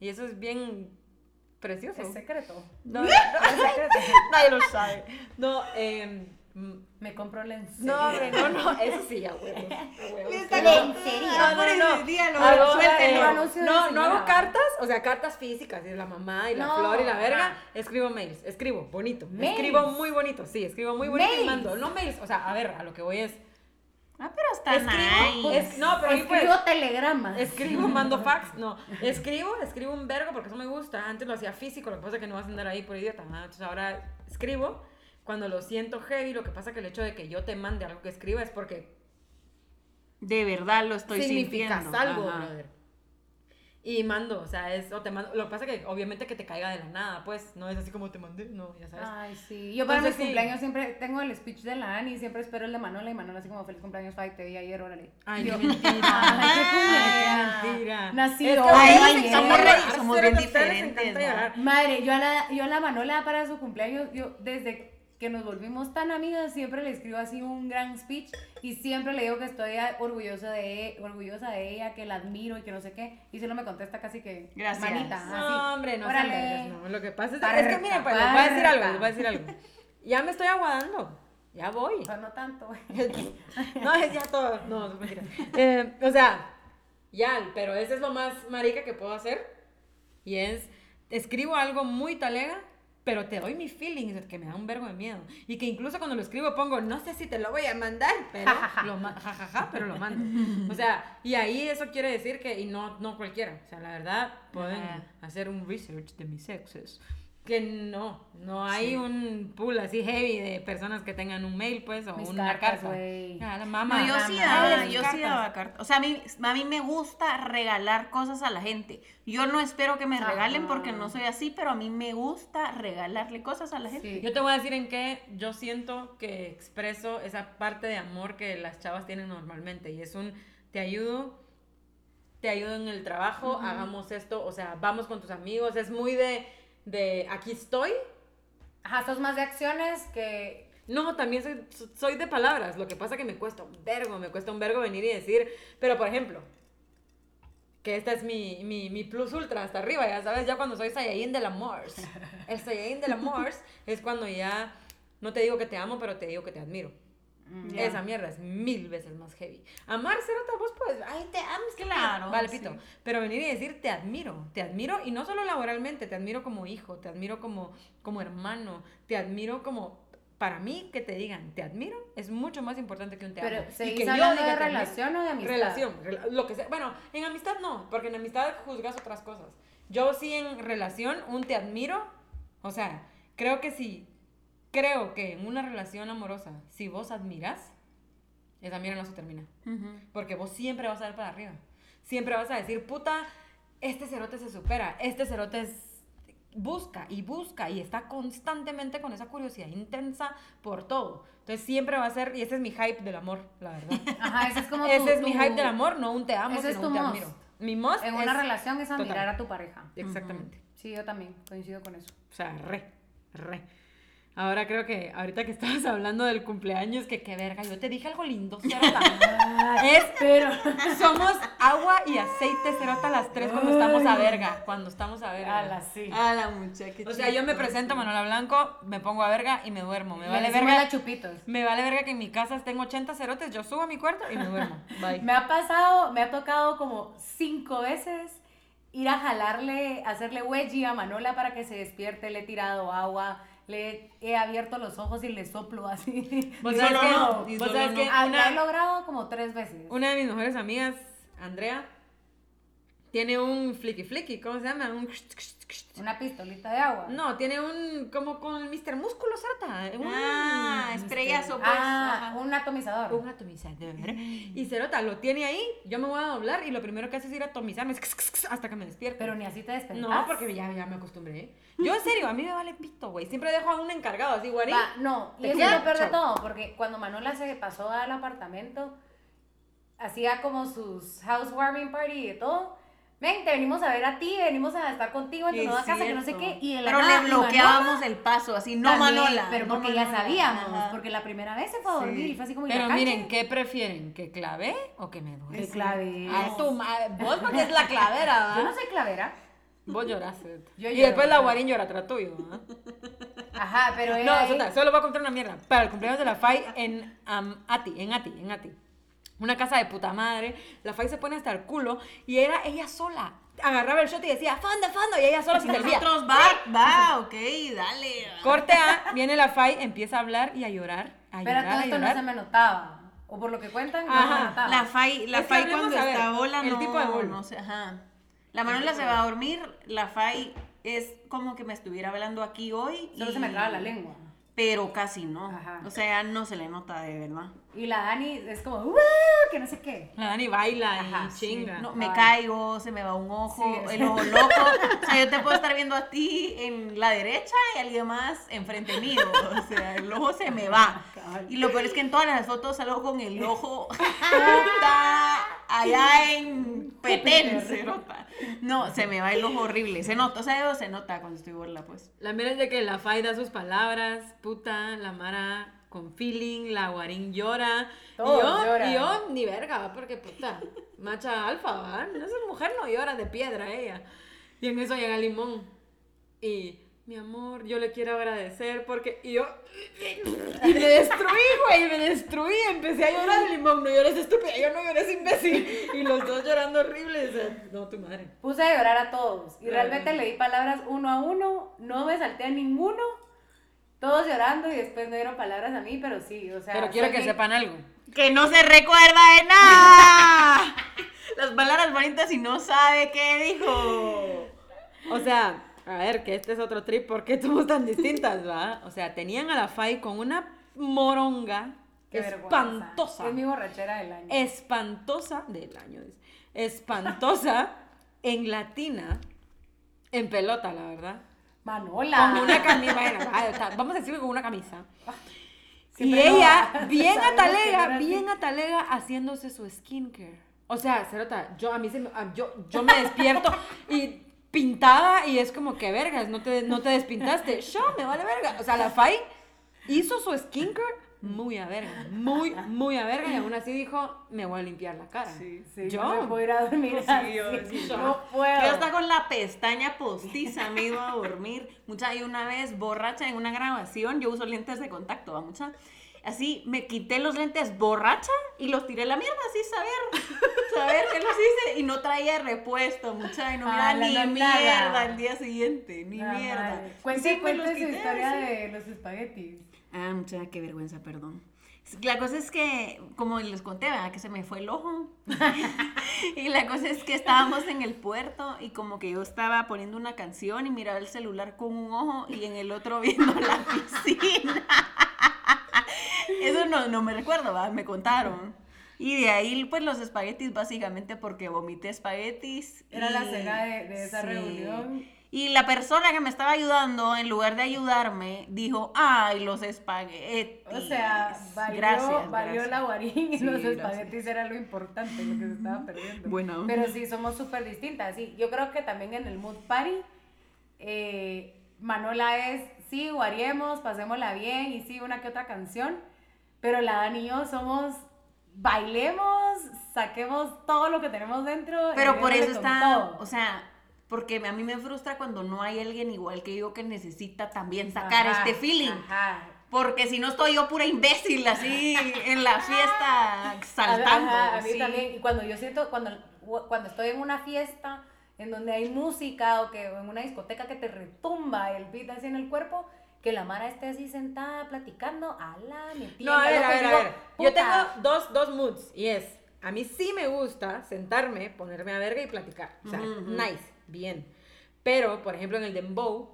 [SPEAKER 2] Y eso es bien precioso.
[SPEAKER 3] Es secreto.
[SPEAKER 2] No, no, [laughs] nadie lo sabe. No, eh,
[SPEAKER 3] Me compro lencería.
[SPEAKER 2] no, hombre, no, no, eso sí, ya [laughs] huevos.
[SPEAKER 3] Lencería.
[SPEAKER 2] No, no, no.
[SPEAKER 4] Dígalo,
[SPEAKER 2] Hago,
[SPEAKER 4] suéltelo.
[SPEAKER 2] eh, no, no hago cartas, o sea, cartas físicas, y la mamá y la
[SPEAKER 3] No,
[SPEAKER 2] flor y la verga.
[SPEAKER 3] ajá.
[SPEAKER 2] Escribo mails, escribo bonito.
[SPEAKER 3] Mails.
[SPEAKER 2] Escribo muy bonito, sí, escribo muy bonito y
[SPEAKER 3] Mails.
[SPEAKER 2] mando. No mails, o sea, a ver, a lo que voy es.
[SPEAKER 4] Ah, pero está
[SPEAKER 2] Escribo,
[SPEAKER 4] nice.
[SPEAKER 2] es- no, pero ahí pues.
[SPEAKER 3] Escribo telegramas.
[SPEAKER 2] Escribo, mando [laughs] fax, no. Escribo, escribo un vergo porque eso me gusta. Antes lo hacía físico, lo que pasa es que no vas a andar ahí por idiota. ¿no? Entonces ahora escribo. Cuando lo siento heavy, lo que pasa es que el hecho de que yo te mande algo que escriba es porque
[SPEAKER 4] De verdad lo estoy
[SPEAKER 2] significas
[SPEAKER 4] sintiendo.
[SPEAKER 2] algo,
[SPEAKER 4] Ajá.
[SPEAKER 2] brother. Y mando, o sea, es, o te mando, lo que pasa es que obviamente que te caiga de la nada, pues, no es así como te mandé, no, ya sabes.
[SPEAKER 3] Ay, sí. Yo para
[SPEAKER 2] Entonces,
[SPEAKER 3] mis
[SPEAKER 2] sí.
[SPEAKER 3] cumpleaños siempre tengo el speech de la Ani, siempre espero el de Manola y Manola así como feliz cumpleaños, Fight, te vi ayer, órale.
[SPEAKER 2] Ay,
[SPEAKER 3] Yo,
[SPEAKER 2] qué mentira.
[SPEAKER 3] Ay, qué
[SPEAKER 2] mentira. Encanta
[SPEAKER 4] Somos somos bien diferentes.
[SPEAKER 3] Madre, yo a la, yo a la Manola para su cumpleaños, yo desde que nos volvimos tan amigas, siempre le escribo así un gran speech y siempre le digo que estoy orgullosa de, orgullosa de ella, que la admiro y que no sé qué. Y solo me contesta casi que
[SPEAKER 4] Gracias.
[SPEAKER 3] manita. así.
[SPEAKER 2] No, hombre, no
[SPEAKER 3] Órale.
[SPEAKER 2] no. Lo que pasa es,
[SPEAKER 3] Parca,
[SPEAKER 2] es que miren, pues, les voy a decir algo, les voy a decir algo. Ya me estoy aguadando. Ya voy.
[SPEAKER 3] O sea, no tanto. [laughs]
[SPEAKER 2] no, es ya todo. No, es mentira. Eh, o sea, ya, pero eso es lo más marica que puedo hacer. Y es, escribo algo muy talega, pero te doy mi feeling, que me da un vergo de miedo. Y que incluso cuando lo escribo pongo, no sé si te lo voy a mandar, pero lo ma- jajaja, pero lo mando. O sea, y ahí eso quiere decir que, y no, no cualquiera, o sea, la verdad, pueden hacer un research de mis exes. Que no, no hay un pool así heavy de personas que tengan un mail, pues, o
[SPEAKER 3] Mis
[SPEAKER 2] una
[SPEAKER 3] cartas,
[SPEAKER 2] carta. Ah, la mamá.
[SPEAKER 4] No, yo sí daba, yo sí
[SPEAKER 2] cartas.
[SPEAKER 4] daba cartas. O sea, a mí, a mí me gusta regalar cosas a la gente. Yo no espero que me regalen porque no soy así, pero a mí me gusta regalarle cosas a la gente.
[SPEAKER 3] Sí.
[SPEAKER 2] Yo te voy a decir en qué yo siento que expreso esa parte de amor que las chavas tienen normalmente. Y es un, te ayudo, te ayudo en el trabajo, hagamos esto, o sea, vamos con tus amigos. Es muy de, de aquí estoy.
[SPEAKER 3] Ajá, sos más de acciones que...
[SPEAKER 2] No, también soy, soy de palabras. Lo que pasa que me cuesta un vergo, me cuesta un vergo venir y decir. Pero, por ejemplo, que esta es mi, mi, mi plus ultra hasta arriba, ya sabes, ya cuando soy Saiyajin de la Mors. El Saiyajin de la Mors es cuando ya no te digo que te amo, pero te digo que te admiro.
[SPEAKER 4] Ya.
[SPEAKER 2] Esa mierda es mil veces más heavy. Amar ser otra voz, pues, ay, te que
[SPEAKER 4] Claro,
[SPEAKER 2] Vale,
[SPEAKER 4] sí.
[SPEAKER 2] pito. Pero venir y decir, te admiro, te admiro, y no solo laboralmente, te admiro como hijo, te admiro como, como hermano, te admiro como. Para mí, que te digan, te admiro, es mucho más importante que un te
[SPEAKER 3] Pero,
[SPEAKER 2] amo. Y
[SPEAKER 3] ¿seguís
[SPEAKER 2] que yo
[SPEAKER 3] hablando
[SPEAKER 2] diga,
[SPEAKER 3] de relación o de amistad?
[SPEAKER 2] Relación, rela- lo que sea. Bueno, en amistad no, porque en amistad juzgas otras cosas. Yo sí en relación, un te admiro, o sea, creo que si, creo que en una relación amorosa, si vos admiras, esa mierda no se termina.
[SPEAKER 4] Ujú.
[SPEAKER 2] Porque vos siempre vas a ver para arriba. Siempre vas a decir, puta, este cerote se supera, este cerote es... busca y busca y está constantemente con esa curiosidad intensa por todo. Entonces siempre va a ser, y ese es mi hype del amor, la verdad. [laughs]
[SPEAKER 3] Ajá, ese es como
[SPEAKER 2] ese
[SPEAKER 3] tu-
[SPEAKER 2] es mi
[SPEAKER 3] tu-
[SPEAKER 2] hype del amor, no un te amo,
[SPEAKER 3] Ese es
[SPEAKER 2] sino
[SPEAKER 3] tu
[SPEAKER 2] un te
[SPEAKER 3] must.
[SPEAKER 2] admiro. Mi must
[SPEAKER 3] En una
[SPEAKER 2] es-
[SPEAKER 3] relación es admirar
[SPEAKER 2] total.
[SPEAKER 3] a tu pareja.
[SPEAKER 2] Exactamente.
[SPEAKER 3] Sí, yo también coincido con eso.
[SPEAKER 2] O sea, re, re. Ahora creo que ahorita que estabas hablando del cumpleaños, que qué verga, yo te dije algo lindo, Cerota. [laughs] es,
[SPEAKER 3] Pero
[SPEAKER 2] somos agua y aceite, Cerota, las tres cuando estamos a verga. Cuando estamos a verga.
[SPEAKER 3] a la sí.
[SPEAKER 4] A la muchacha.
[SPEAKER 2] O sea, yo me presento Manuela Blanco, me pongo a verga y me duermo. Me
[SPEAKER 3] Le
[SPEAKER 2] vale verga.
[SPEAKER 3] la chupitos.
[SPEAKER 2] Me vale verga que en mi casa tengo 80 cerotes, yo subo a mi cuarto y me duermo. [laughs] Bye.
[SPEAKER 3] Me ha pasado, me ha tocado como cinco veces ir a jalarle, hacerle wedgie a Manola para que se despierte, le he tirado agua, le he abierto los ojos y le soplo así.
[SPEAKER 2] ¿Vos [laughs]
[SPEAKER 3] Y
[SPEAKER 2] sabes
[SPEAKER 3] solo
[SPEAKER 2] qué?
[SPEAKER 3] no.
[SPEAKER 2] ¿Vos sabes
[SPEAKER 4] no.
[SPEAKER 3] Ah,
[SPEAKER 2] Una-
[SPEAKER 3] he logrado como tres veces.
[SPEAKER 2] Una de mis mejores amigas, Andrea, tiene un flicky flicky, ¿cómo se llama? Un...
[SPEAKER 3] Una pistolita de agua.
[SPEAKER 2] No, tiene un, como con el Mr. Músculo, Cerota. Un,
[SPEAKER 4] Ah, estrellas o pues.
[SPEAKER 3] Ah,
[SPEAKER 4] ajá.
[SPEAKER 3] un atomizador.
[SPEAKER 2] un atomizador. Y Cerota lo tiene ahí, yo me voy a doblar y lo primero que hace es ir a atomizarme hasta que me despierto.
[SPEAKER 3] Pero ni así te despertas.
[SPEAKER 2] no, porque ya, ya me acostumbré. Yo, en serio, a mí me vale pito, güey. Siempre dejo a un encargado así, guarín.
[SPEAKER 3] Va, no, y eso lo todo, porque cuando Manola se pasó al apartamento, hacía como sus housewarming party y todo. Ven, te venimos a ver a ti, venimos a estar contigo en tu
[SPEAKER 4] Es
[SPEAKER 3] nueva casa, que no sé qué. Y de la
[SPEAKER 4] Pero
[SPEAKER 3] nada,
[SPEAKER 4] le bloqueábamos el paso, así, no
[SPEAKER 3] También,
[SPEAKER 4] Manola.
[SPEAKER 3] Pero
[SPEAKER 4] no
[SPEAKER 3] porque ya
[SPEAKER 4] Manola.
[SPEAKER 3] sabíamos,
[SPEAKER 4] Ajá.
[SPEAKER 3] porque la primera vez se fue a dormir
[SPEAKER 4] Sí.
[SPEAKER 3] y fue así como
[SPEAKER 2] Pero
[SPEAKER 3] "Ya, cache".
[SPEAKER 2] miren, ¿qué prefieren? ¿Que clave o que me duele?
[SPEAKER 3] ¿Qué clave?
[SPEAKER 2] A tu madre. Vos porque es la clavera, ¿va? [laughs]
[SPEAKER 3] Yo no soy clavera.
[SPEAKER 2] Vos. Cerota.
[SPEAKER 3] Yo
[SPEAKER 2] y
[SPEAKER 3] lloro,
[SPEAKER 2] después la guarín llora tras tuyo.
[SPEAKER 3] Ajá, pero
[SPEAKER 2] No,
[SPEAKER 3] ahí-
[SPEAKER 2] solo voy a contar una mierda. Para el cumpleaños de la FAI en am, Ati, en Ati, en Ati. Una casa de puta madre. La FAI se pone hasta el culo y era ella sola. Agarraba el shot y decía, fondo, fondo, y ella sola se servía.
[SPEAKER 4] Nosotros, va, va, ok, dale.
[SPEAKER 2] Corte A, viene la FAI, empieza a hablar y a llorar. A
[SPEAKER 3] Pero
[SPEAKER 2] llorar,
[SPEAKER 3] todo
[SPEAKER 2] a
[SPEAKER 3] esto no
[SPEAKER 2] llorar.
[SPEAKER 3] se me notaba. O por lo que cuentan, no
[SPEAKER 2] Ajá.
[SPEAKER 3] se me notaba.
[SPEAKER 4] La Fai, la
[SPEAKER 2] Es que
[SPEAKER 4] Fai cuando
[SPEAKER 2] a ver,
[SPEAKER 4] está bola
[SPEAKER 2] el
[SPEAKER 4] no,
[SPEAKER 2] tipo de bolo.
[SPEAKER 4] no sé, ajá. La Manuela se va a dormir, la Fai es como que me estuviera hablando aquí hoy.
[SPEAKER 3] Solo
[SPEAKER 4] y-
[SPEAKER 3] se me traba la lengua.
[SPEAKER 4] Pero casi no.
[SPEAKER 3] Ajá.
[SPEAKER 4] O sea, no se le nota de verdad.
[SPEAKER 3] Y la Dani es como, "Uh", que no sé qué.
[SPEAKER 2] La Dani baila
[SPEAKER 3] Ajá,
[SPEAKER 2] y
[SPEAKER 3] sí.
[SPEAKER 2] chinga.
[SPEAKER 4] No, me
[SPEAKER 3] Ay.
[SPEAKER 4] caigo, se me va un ojo,
[SPEAKER 3] Sí,
[SPEAKER 4] el ojo loco. [laughs] O sea, yo te puedo estar viendo a ti en la derecha y alguien más enfrente mío. O sea, el ojo se me va. Y lo peor es que en todas las fotos salgo con el ojo [laughs] puta, allá en Petén. Se nota. No, se me va el ojo horrible. Se nota, o sea, eso se nota cuando estoy borla, pues.
[SPEAKER 2] La mera es de que la Fai da sus palabras, puta, la Mara con feeling, la Guarín llora.
[SPEAKER 3] Todos
[SPEAKER 2] y, yo,
[SPEAKER 3] lloran.
[SPEAKER 2] y yo ni verga, porque puta, macha alfa, ¿va? No, esa mujer no llora de piedra ella. Y en eso llega Limón. Y, mi amor, yo le quiero agradecer porque. Y yo. Y me destruí, güey, me destruí. Empecé a llorar. Limón, no llores estúpida, yo no llores imbécil. Y los dos llorando horribles. o sea, no, tu madre.
[SPEAKER 3] Puse a llorar a todos. Y realmente le di palabras uno a uno. No me salté a ninguno. Todos llorando y después no dieron palabras a mí, pero sí, o sea.
[SPEAKER 2] Pero quiero que
[SPEAKER 3] bien-
[SPEAKER 2] sepan algo.
[SPEAKER 4] Que no se recuerda de nada. [laughs] Las palabras bonitas y no sabe qué dijo.
[SPEAKER 2] O sea, a ver, que este es otro trip, ¿por qué [laughs] somos tan distintas, va? O sea, tenían a la Fai con una moronga
[SPEAKER 3] Qué vergüenza.
[SPEAKER 2] espantosa.
[SPEAKER 3] Es mi borrachera del año.
[SPEAKER 2] Espantosa del año, dice. Espantosa en latina, en pelota, la verdad.
[SPEAKER 3] Manola.
[SPEAKER 2] Con una camisa, ah, vamos a decir que con una camisa. [laughs] Y
[SPEAKER 3] Siempre
[SPEAKER 2] ella, [laughs] bien atalega, bien atalega, haciéndose su skincare. O sea, Cerota, yo a mí se me, yo, yo me despierto [laughs] y pintada y es como que vergas, no te, no te despintaste. Yo me vale verga. O sea, la Fai hizo su skincare muy a verga, muy, muy a verga y aún así dijo, me voy a limpiar la cara.
[SPEAKER 3] Sí,
[SPEAKER 2] yo.
[SPEAKER 3] yo no puedo ir a dormir
[SPEAKER 4] Sí,
[SPEAKER 3] así.
[SPEAKER 4] yo, sí, yo.
[SPEAKER 3] no puedo.
[SPEAKER 4] Yo hasta con la pestaña postiza me iba a dormir. Mucha, y una vez borracha en una grabación, yo uso lentes de contacto, ¿va? Mucha. Así me quité los lentes borracha y los tiré a la mierda, así saber, saber que los hice y no traía repuesto, mucha, y no
[SPEAKER 3] Ah,
[SPEAKER 4] miraba
[SPEAKER 3] la
[SPEAKER 4] ni
[SPEAKER 3] nada.
[SPEAKER 4] mierda el día siguiente, ni
[SPEAKER 3] La
[SPEAKER 4] mierda. sí, me los
[SPEAKER 3] cuente su historia
[SPEAKER 4] así.
[SPEAKER 3] de los espaguetis.
[SPEAKER 4] Ah, mucha, qué vergüenza, perdón. La cosa es que, como les conté, ¿verdad? Que se me fue el ojo. [laughs] y la cosa es que estábamos en el puerto y como que yo estaba poniendo una canción y miraba el celular con un ojo y en el otro viendo la [laughs] piscina. [laughs] Eso no, no me recuerdo, ¿va? Me contaron. Y de ahí, pues, los espaguetis, básicamente porque vomité espaguetis.
[SPEAKER 3] Era la cena de- de esa reunión.
[SPEAKER 4] Y la persona que me estaba ayudando, en lugar de ayudarme, dijo, ay, los espaguetis.
[SPEAKER 3] O sea, valió,
[SPEAKER 4] Gracias,
[SPEAKER 3] valió
[SPEAKER 4] gracias.
[SPEAKER 3] la guarín y
[SPEAKER 4] Sí,
[SPEAKER 3] los
[SPEAKER 4] gracias.
[SPEAKER 3] espaguetis era lo importante, lo que se estaba perdiendo.
[SPEAKER 4] Buena onda.
[SPEAKER 3] Pero sí, somos súper distintas. Sí, yo creo que también en el mood party, eh, Manola es, sí, guariemos, pasémosla bien y sí, una que otra canción. Pero la Dani y yo somos, bailemos, saquemos todo lo que tenemos dentro.
[SPEAKER 4] Pero por eso está,
[SPEAKER 3] todo.
[SPEAKER 4] o sea, porque a mí me frustra cuando no hay alguien igual que yo que necesita también sacar
[SPEAKER 3] Ajá,
[SPEAKER 4] este feeling.
[SPEAKER 3] Ajá.
[SPEAKER 4] Porque si no estoy yo pura imbécil así [laughs] en la fiesta saltando.
[SPEAKER 3] Ajá, a mí
[SPEAKER 4] sí.
[SPEAKER 3] también. Y cuando yo siento, cuando, cuando estoy en una fiesta en donde hay música o que o en una discoteca que te retumba el beat así en el cuerpo, que la Mara esté así sentada platicando, ala, me
[SPEAKER 2] No, a ver, a ver, a ver. Yo tengo dos, dos moods y es, a mí sí me gusta sentarme, ponerme a verga y platicar. O sea, nice, bien. Pero, por ejemplo, en el dembow,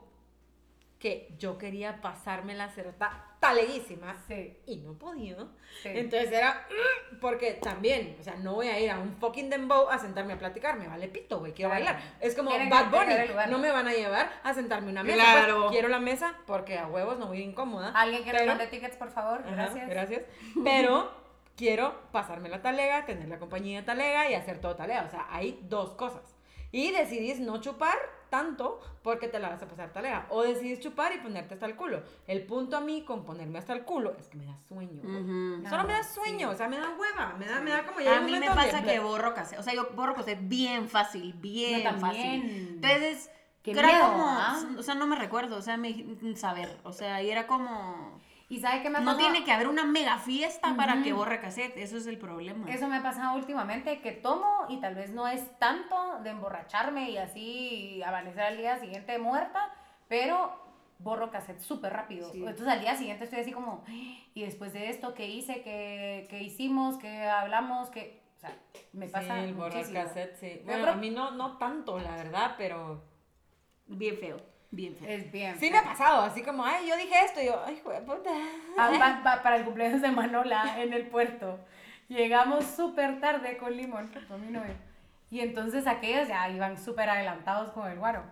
[SPEAKER 2] que yo quería pasarme la cerota taleguísima
[SPEAKER 3] Sí,
[SPEAKER 2] y no podía.
[SPEAKER 3] sí.
[SPEAKER 2] Entonces era, "Mm", porque también, o sea, no voy a ir a un fucking dembow a sentarme a platicar, me vale pito, güey, quiero
[SPEAKER 3] Claro.
[SPEAKER 2] bailar. Es como Bad Bunny, no me van a llevar a sentarme a una mesa.
[SPEAKER 4] Claro.
[SPEAKER 2] pues, quiero la mesa porque a huevos no voy incómoda.
[SPEAKER 3] Alguien que nos
[SPEAKER 2] pero-
[SPEAKER 3] mande tickets, por favor,
[SPEAKER 2] Ajá,
[SPEAKER 3] gracias.
[SPEAKER 2] gracias. Pero quiero pasarme la talega, tener la compañía de talega y hacer todo talega. O sea, hay dos cosas. Y decidís no chupar tanto porque te la vas a pasar talega. O decidís chupar y ponerte hasta el culo. El punto a mí con ponerme hasta el culo es que me da sueño. Solo me da sueño,
[SPEAKER 3] sí.
[SPEAKER 2] o sea, me da hueva, me da, me da como ya
[SPEAKER 4] A mí me pasa que borro cassette. O sea, yo borro cassette bien fácil, bien
[SPEAKER 3] también.
[SPEAKER 4] fácil. Entonces,
[SPEAKER 3] Qué
[SPEAKER 4] era
[SPEAKER 3] miedo,
[SPEAKER 4] como,
[SPEAKER 3] ¿ah?
[SPEAKER 4] o sea, no me recuerdo, o sea, me, saber, o sea, y era como,
[SPEAKER 3] ¿Y sabe qué me ha
[SPEAKER 4] no
[SPEAKER 3] pasado?
[SPEAKER 4] tiene que haber una mega fiesta para
[SPEAKER 3] Ujú.
[SPEAKER 4] que borre cassette, eso es el problema.
[SPEAKER 3] Eso me ha pasado últimamente, que tomo y tal vez no es tanto de emborracharme y así amanecer al día siguiente muerta, pero borro cassette súper rápido.
[SPEAKER 4] Sí.
[SPEAKER 3] Entonces al día siguiente estoy así como, y después de esto, ¿qué hice? ¿Qué, qué hicimos? ¿Qué hablamos? ¿Qué? O sea, me pasa
[SPEAKER 2] Sí, el borrar cassette, sí. Bueno,
[SPEAKER 3] creo-
[SPEAKER 2] a mí no, no tanto, la verdad, pero...
[SPEAKER 4] Bien feo, bien feo.
[SPEAKER 3] Es bien.
[SPEAKER 2] Sí me ha pasado, así como, ay, yo dije esto, y yo, ay, puta.
[SPEAKER 3] Ah, pa- pa- [laughs] para el cumpleaños de Manola en el puerto. Llegamos súper tarde con Limón, con mi novio. Y entonces aquellos ya iban súper adelantados con el guaro.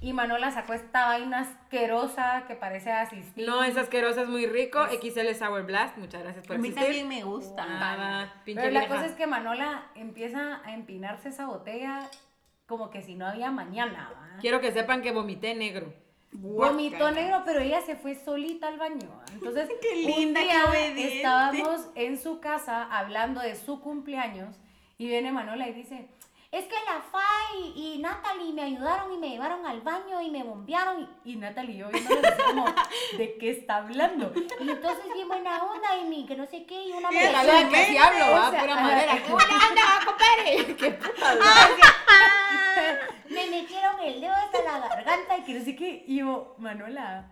[SPEAKER 3] Y Manola sacó esta vaina asquerosa que parece asistir.
[SPEAKER 2] No, es asqueroso, es muy rico. XL Sour Blast, muchas gracias por
[SPEAKER 4] A mí
[SPEAKER 2] existir.
[SPEAKER 4] también me gusta.
[SPEAKER 2] Pinche
[SPEAKER 3] Pero la
[SPEAKER 2] vieja.
[SPEAKER 3] cosa es que Manola empieza a empinarse esa botella como que si no había mañana. ¿va?
[SPEAKER 2] Quiero que sepan que vomité negro.
[SPEAKER 3] Vomitó negro, pero ella se fue solita al baño. ¿va? Entonces, [laughs]
[SPEAKER 4] Qué linda,
[SPEAKER 3] un día estábamos en su casa hablando de su cumpleaños y viene Manola y dice, es que la Fai y Natalie me ayudaron y me llevaron al baño y me bombearon. Y, y Natalie y yo así como, ¿de qué está hablando? Y entonces bien buena onda y mi que no sé qué y una
[SPEAKER 4] Y
[SPEAKER 3] me
[SPEAKER 4] el
[SPEAKER 2] Dale de que sí hablo,
[SPEAKER 3] o
[SPEAKER 2] va, pura madera. ¡Qué buena onda, compadre! ¡Qué puta
[SPEAKER 3] me metieron el dedo hasta la garganta y que no sé qué. Y yo, Manuela,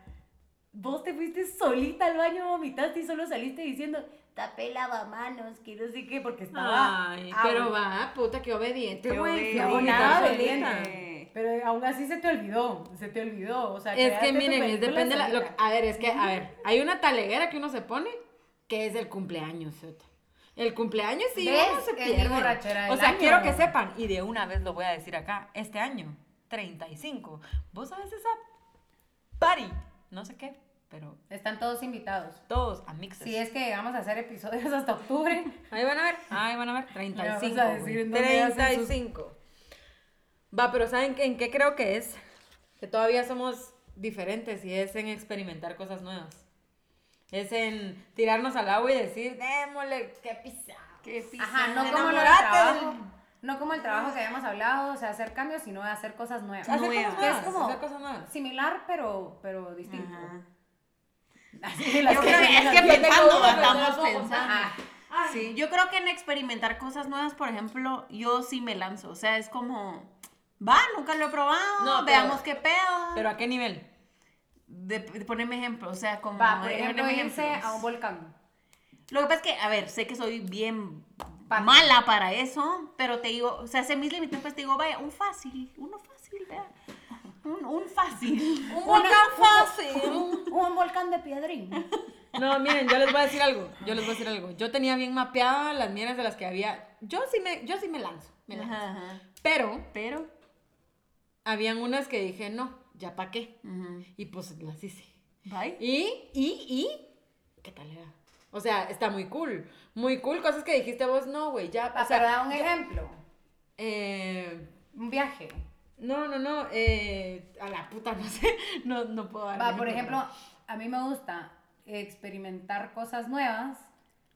[SPEAKER 3] vos te fuiste solita al baño, vomitaste y solo saliste diciendo, tapé lavamanos, que no sé qué, porque estaba.
[SPEAKER 2] Ay, pero va, puta, qué obediente,
[SPEAKER 4] Qué
[SPEAKER 2] güey. Fui a
[SPEAKER 4] obediente.
[SPEAKER 3] Pero aún así se te olvidó, se te olvidó. O sea,
[SPEAKER 2] Es que miren, es depende la, lo a ver, es que, a ver, hay una taleguera que uno se pone que es el cumpleaños, Zota. El cumpleaños sí uno se pierde.
[SPEAKER 3] borrachera
[SPEAKER 2] O sea,
[SPEAKER 3] año.
[SPEAKER 2] quiero que sepan, y de una vez lo voy a decir acá, este año, 35. ¿Vos sabes esa party? No sé qué, pero
[SPEAKER 3] Están todos invitados.
[SPEAKER 2] todos a mixes.
[SPEAKER 3] Si es que llegamos a hacer episodios [laughs] hasta octubre.
[SPEAKER 2] Ahí van a ver, ahí van a ver, 35.
[SPEAKER 3] vamos a decir
[SPEAKER 2] güey.
[SPEAKER 3] en dónde hacen sus-
[SPEAKER 2] 35. Va, pero ¿saben qué- en qué creo que es? Que todavía somos diferentes y es en experimentar cosas nuevas. Es en tirarnos al agua y decir, démosle, qué pisa.
[SPEAKER 4] Qué pisa.
[SPEAKER 3] Ajá, no como lo No como el trabajo que habíamos hablado, o sea, hacer cambios, sino hacer cosas nuevas.
[SPEAKER 2] Hacer
[SPEAKER 4] Nuevas.
[SPEAKER 2] cosas nuevas,
[SPEAKER 3] Es como-
[SPEAKER 2] hacer cosas nuevas.
[SPEAKER 3] Similar, pero, pero distinto.
[SPEAKER 4] Ajá.
[SPEAKER 3] Así, las
[SPEAKER 4] Yo creo que es que pensando, pensando. Sí, yo creo que en experimentar cosas nuevas, por ejemplo, yo sí me lanzo. O sea, es como, va, nunca lo he probado,
[SPEAKER 2] No, pero-
[SPEAKER 4] veamos qué pedo.
[SPEAKER 2] Pero ¿a qué nivel?
[SPEAKER 4] de, de ponerme ejemplo, o sea, como
[SPEAKER 3] Va, por
[SPEAKER 4] de
[SPEAKER 3] ejemplo, irse a un volcán.
[SPEAKER 4] Lo que pasa es que, a ver, sé que soy bien
[SPEAKER 3] Paca.
[SPEAKER 4] mala para eso, pero te digo, o sea, sé mis límites, pues te digo, vaya, un fácil, uno fácil, vea. Un, un fácil. [laughs]
[SPEAKER 2] Un
[SPEAKER 3] volcán
[SPEAKER 2] fácil. [laughs]
[SPEAKER 3] Un volcán de piedrín.
[SPEAKER 2] No, miren, yo les voy a decir algo. Yo les voy a decir algo. Yo tenía bien mapeadas las miras de las que había. Yo sí me, yo sí me lanzo. Me lanzo.
[SPEAKER 4] Ajá, ajá.
[SPEAKER 2] Pero
[SPEAKER 4] Pero,
[SPEAKER 2] habían unas que dije, no, ya pa' qué. Y pues las hice.
[SPEAKER 4] Bye.
[SPEAKER 2] Y, y, y, ¿qué tal era? O sea, está muy cool. Muy cool. Cosas que dijiste vos, no, güey, ya. O sea,
[SPEAKER 3] pero da un
[SPEAKER 2] ya-
[SPEAKER 3] ejemplo.
[SPEAKER 2] eh,
[SPEAKER 3] Un viaje.
[SPEAKER 2] No, no, no. eh, a la puta, [laughs] no sé. No, no puedo dar.
[SPEAKER 3] Va, por
[SPEAKER 2] ejemplo.
[SPEAKER 3] a mí me gusta experimentar cosas nuevas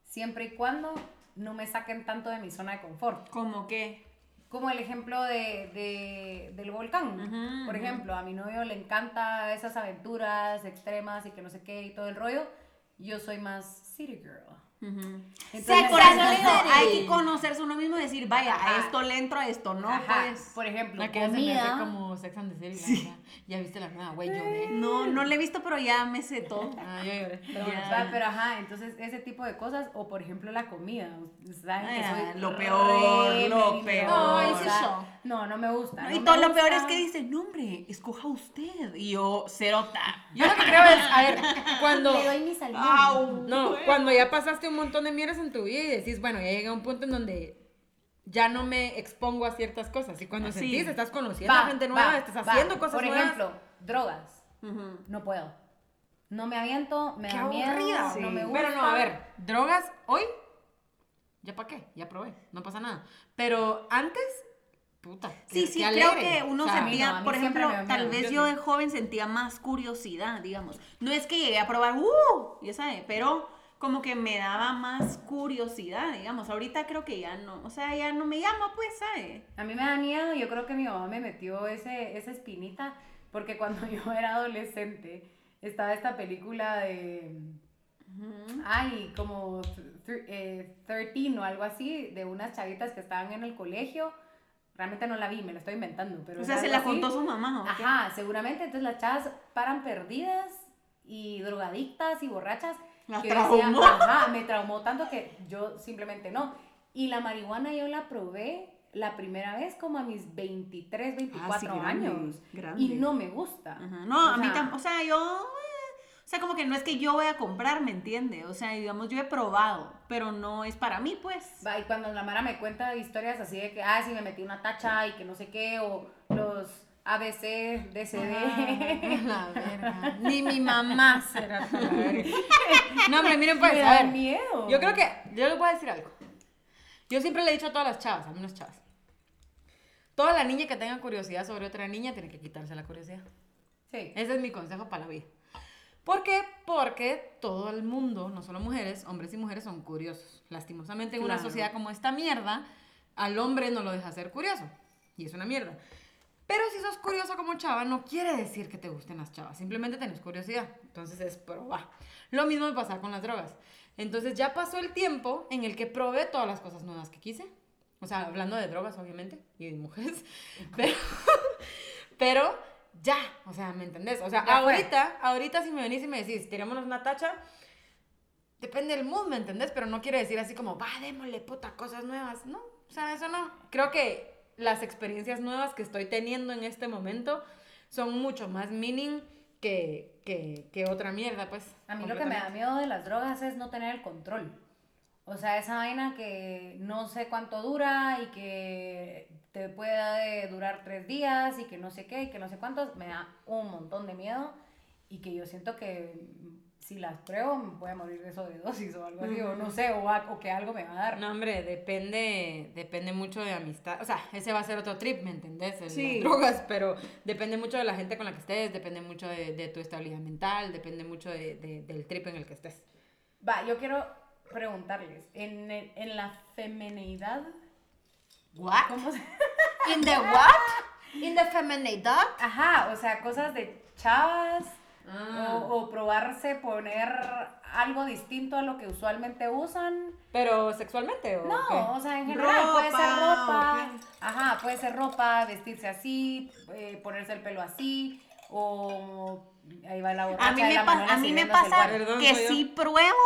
[SPEAKER 3] siempre y cuando no me saquen tanto de mi zona de confort.
[SPEAKER 4] ¿Cómo qué?
[SPEAKER 3] Como el ejemplo de, de- del volcán.
[SPEAKER 4] Ujú,
[SPEAKER 3] Por ejemplo, a mi novio le encanta esas aventuras extremas y que no sé qué y todo el rollo. Yo soy más city girl.
[SPEAKER 4] Ujú.
[SPEAKER 3] Entonces,
[SPEAKER 4] Sí, por eso digo, hay que conocerse uno mismo y decir, vaya, a
[SPEAKER 3] Ajá.
[SPEAKER 4] esto le entro, a esto no,
[SPEAKER 3] Ajá,
[SPEAKER 4] pues.
[SPEAKER 3] Por ejemplo,
[SPEAKER 2] La que ya se me hace
[SPEAKER 3] comida.
[SPEAKER 2] como Sex and the City. la neta. Ya viste la nueva, güey, lloré.
[SPEAKER 4] No, no le he visto, pero ya me sé todo. [laughs]
[SPEAKER 2] Ah, yo lloré. Pero
[SPEAKER 3] Va, pero ajá, entonces ese tipo de cosas, o por ejemplo la comida, saben que soy
[SPEAKER 4] lo peor,
[SPEAKER 3] re
[SPEAKER 4] lo peor.
[SPEAKER 2] Ay, sí, yo.
[SPEAKER 3] No, no me gusta.
[SPEAKER 4] No,
[SPEAKER 3] no
[SPEAKER 4] y todo lo peor es que dice, no hombre, escoja usted. Y yo, cerota.
[SPEAKER 2] Yo lo que creo es, a ver, cuando.
[SPEAKER 3] Le doy mi salud.
[SPEAKER 4] Au.
[SPEAKER 2] No, cuando ya pasaste un montón de mierdas en tu vida y decís, bueno, ya llega un punto en donde ya no me expongo a ciertas cosas. Y cuando
[SPEAKER 4] Sí.
[SPEAKER 2] sentís, estás conociendo
[SPEAKER 3] Va,
[SPEAKER 2] a gente nueva,
[SPEAKER 3] va,
[SPEAKER 2] estás
[SPEAKER 3] va.
[SPEAKER 2] haciendo cosas
[SPEAKER 3] Por
[SPEAKER 2] nuevas.
[SPEAKER 3] ejemplo, drogas. No puedo. No me aviento, me
[SPEAKER 2] Qué
[SPEAKER 3] da miedo, no me gusta.
[SPEAKER 2] Pero no, a ver, drogas hoy, ya para qué, ya probé, no pasa nada. Pero antes, puta.
[SPEAKER 4] Sí, sí,
[SPEAKER 2] qué
[SPEAKER 4] creo
[SPEAKER 2] alegre.
[SPEAKER 4] que uno
[SPEAKER 2] O sea,
[SPEAKER 4] sentía,
[SPEAKER 3] no,
[SPEAKER 4] por ejemplo, tal
[SPEAKER 3] miedo.
[SPEAKER 4] vez
[SPEAKER 2] Yo
[SPEAKER 4] yo
[SPEAKER 2] sí.
[SPEAKER 4] de joven sentía más curiosidad, digamos. No es que llegué a probar, ¡uh! Ya sabe, pero como que me daba más curiosidad, digamos. Ahorita creo que ya no, o sea, ya no me llama, pues, ¿sabe?
[SPEAKER 3] A mí me da miedo, yo creo que mi mamá me metió ese, esa espinita, porque [laughs] cuando yo era adolescente estaba esta película de, ay, como thir- eh, 13 o algo así, de unas chavitas que estaban en el colegio. Realmente no la vi, me la estoy inventando, pero...
[SPEAKER 4] O sea, se la
[SPEAKER 3] así.
[SPEAKER 4] contó su mamá, ¿o qué?
[SPEAKER 3] Ajá, seguramente. Entonces las chavas paran perdidas y drogadictas y borrachas.
[SPEAKER 4] La
[SPEAKER 3] decía,
[SPEAKER 4] traumó.
[SPEAKER 3] ajá, me traumó tanto que yo simplemente no. Y la marihuana yo la probé la primera vez como a mis 23, 24
[SPEAKER 4] Ah, sí, grande,
[SPEAKER 3] años.
[SPEAKER 4] grande.
[SPEAKER 3] Y no me gusta.
[SPEAKER 4] Ajá, No, a
[SPEAKER 3] O
[SPEAKER 4] mí
[SPEAKER 3] sea,
[SPEAKER 4] tampoco, o sea, yo, sea, como que no es que yo voy a comprar, ¿me entiende? O sea, digamos, yo he probado, pero no es para mí, pues.
[SPEAKER 3] Va, Y cuando la Mara me cuenta historias así de que, ah, sí, me metí una tacha y que no sé qué, o los ABC, DCD.
[SPEAKER 2] La verga. [laughs] Ni mi mamá será la [laughs] verga. No, hombre, miren, pues,
[SPEAKER 3] me
[SPEAKER 2] a ver.
[SPEAKER 3] miedo.
[SPEAKER 2] Yo creo que, yo les voy a decir algo. Yo siempre le he dicho a todas las chavas, a mí las chavas. Toda la niña que tenga curiosidad sobre otra niña tiene que quitarse la curiosidad.
[SPEAKER 3] Sí.
[SPEAKER 2] Ese es mi consejo para la vida. ¿Por qué? Porque todo el mundo, no solo mujeres, hombres y mujeres son curiosos. Lastimosamente en una sociedad como esta mierda, al hombre no lo deja ser curioso. Y es una mierda. Pero si sos curiosa como chava, no quiere decir que te gusten las chavas. Simplemente tenés curiosidad. Entonces es probar. Lo mismo me pasa con las drogas. Entonces ya pasó el tiempo en el que probé todas las cosas nuevas que quise. O sea, hablando de drogas, obviamente, y de mujeres. Pero, [laughs] pero ya, o sea, ¿me entendés? O sea,
[SPEAKER 3] Ya fue.
[SPEAKER 2] ahorita, ahorita si me venís y me decís, tirémonos una tacha, depende del mood, ¿me entendés? Pero no quiere decir así como, va, démosle puta cosas nuevas. No, o sea, eso no. Creo que las experiencias nuevas que estoy teniendo en este momento son mucho más meaning que, que, que otra mierda, pues.
[SPEAKER 3] A mí lo que me da miedo de las drogas es no tener el control. O sea, esa vaina que no sé cuánto dura y que te puede durar tres días y que no sé qué y que no sé cuántos, me da un montón de miedo y que yo siento que si las pruebo me voy a morir de sobredosis o algo así, o no sé, o, a- o que algo me va a dar.
[SPEAKER 2] No, hombre, depende, depende mucho de amistad. O sea, ese va a ser otro trip, ¿me entendés? El-
[SPEAKER 4] Sí.
[SPEAKER 2] Las drogas, pero depende mucho de la gente con la que estés, depende mucho de, de tu estabilidad mental, depende mucho de- de- del trip en el que estés.
[SPEAKER 3] Va, yo quiero preguntarles, en, el- en la femenidad,
[SPEAKER 2] ¿What?
[SPEAKER 3] ¿cómo se...? [laughs]
[SPEAKER 2] ¿In the what? ¿In the feminidad?
[SPEAKER 3] Ajá, o sea, cosas de chavas.
[SPEAKER 2] Ah.
[SPEAKER 3] O, o probarse poner algo distinto a lo que usualmente usan.
[SPEAKER 2] ¿Pero sexualmente o
[SPEAKER 3] No,
[SPEAKER 2] qué?
[SPEAKER 3] o sea, en general puede ser
[SPEAKER 4] Ropa,
[SPEAKER 3] ropa. Ajá, puede ser ropa, vestirse así, eh, ponerse el pelo así, o ahí va la
[SPEAKER 4] A mí
[SPEAKER 3] de
[SPEAKER 4] me,
[SPEAKER 3] la
[SPEAKER 4] pa-
[SPEAKER 3] Manuela
[SPEAKER 4] a mí me pasa que sí pruebo,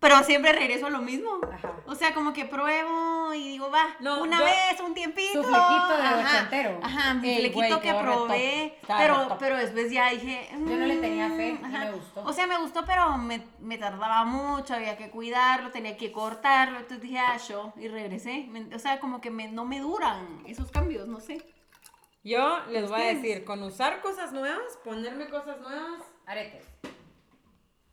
[SPEAKER 4] pero siempre regreso a lo mismo.
[SPEAKER 3] Ajá.
[SPEAKER 4] O sea, como que pruebo y digo, va,
[SPEAKER 2] No,
[SPEAKER 4] una
[SPEAKER 2] yo-
[SPEAKER 4] vez, un tiempito.
[SPEAKER 3] Su flequito de
[SPEAKER 4] ajá,
[SPEAKER 3] ochentero.
[SPEAKER 4] Ajá, mi flequito que probé. Pero, pero después ya dije.
[SPEAKER 3] Yo no le tenía fe
[SPEAKER 4] mm,
[SPEAKER 3] y me gustó.
[SPEAKER 4] O sea, me gustó, pero me, me tardaba mucho, había que cuidarlo, tenía que cortarlo. Entonces dije, ah, yo, y regresé. O sea, como que me, no me duran esos cambios, no sé.
[SPEAKER 2] Yo les voy a decir, con usar cosas nuevas, ponerme cosas nuevas,
[SPEAKER 3] Aretes.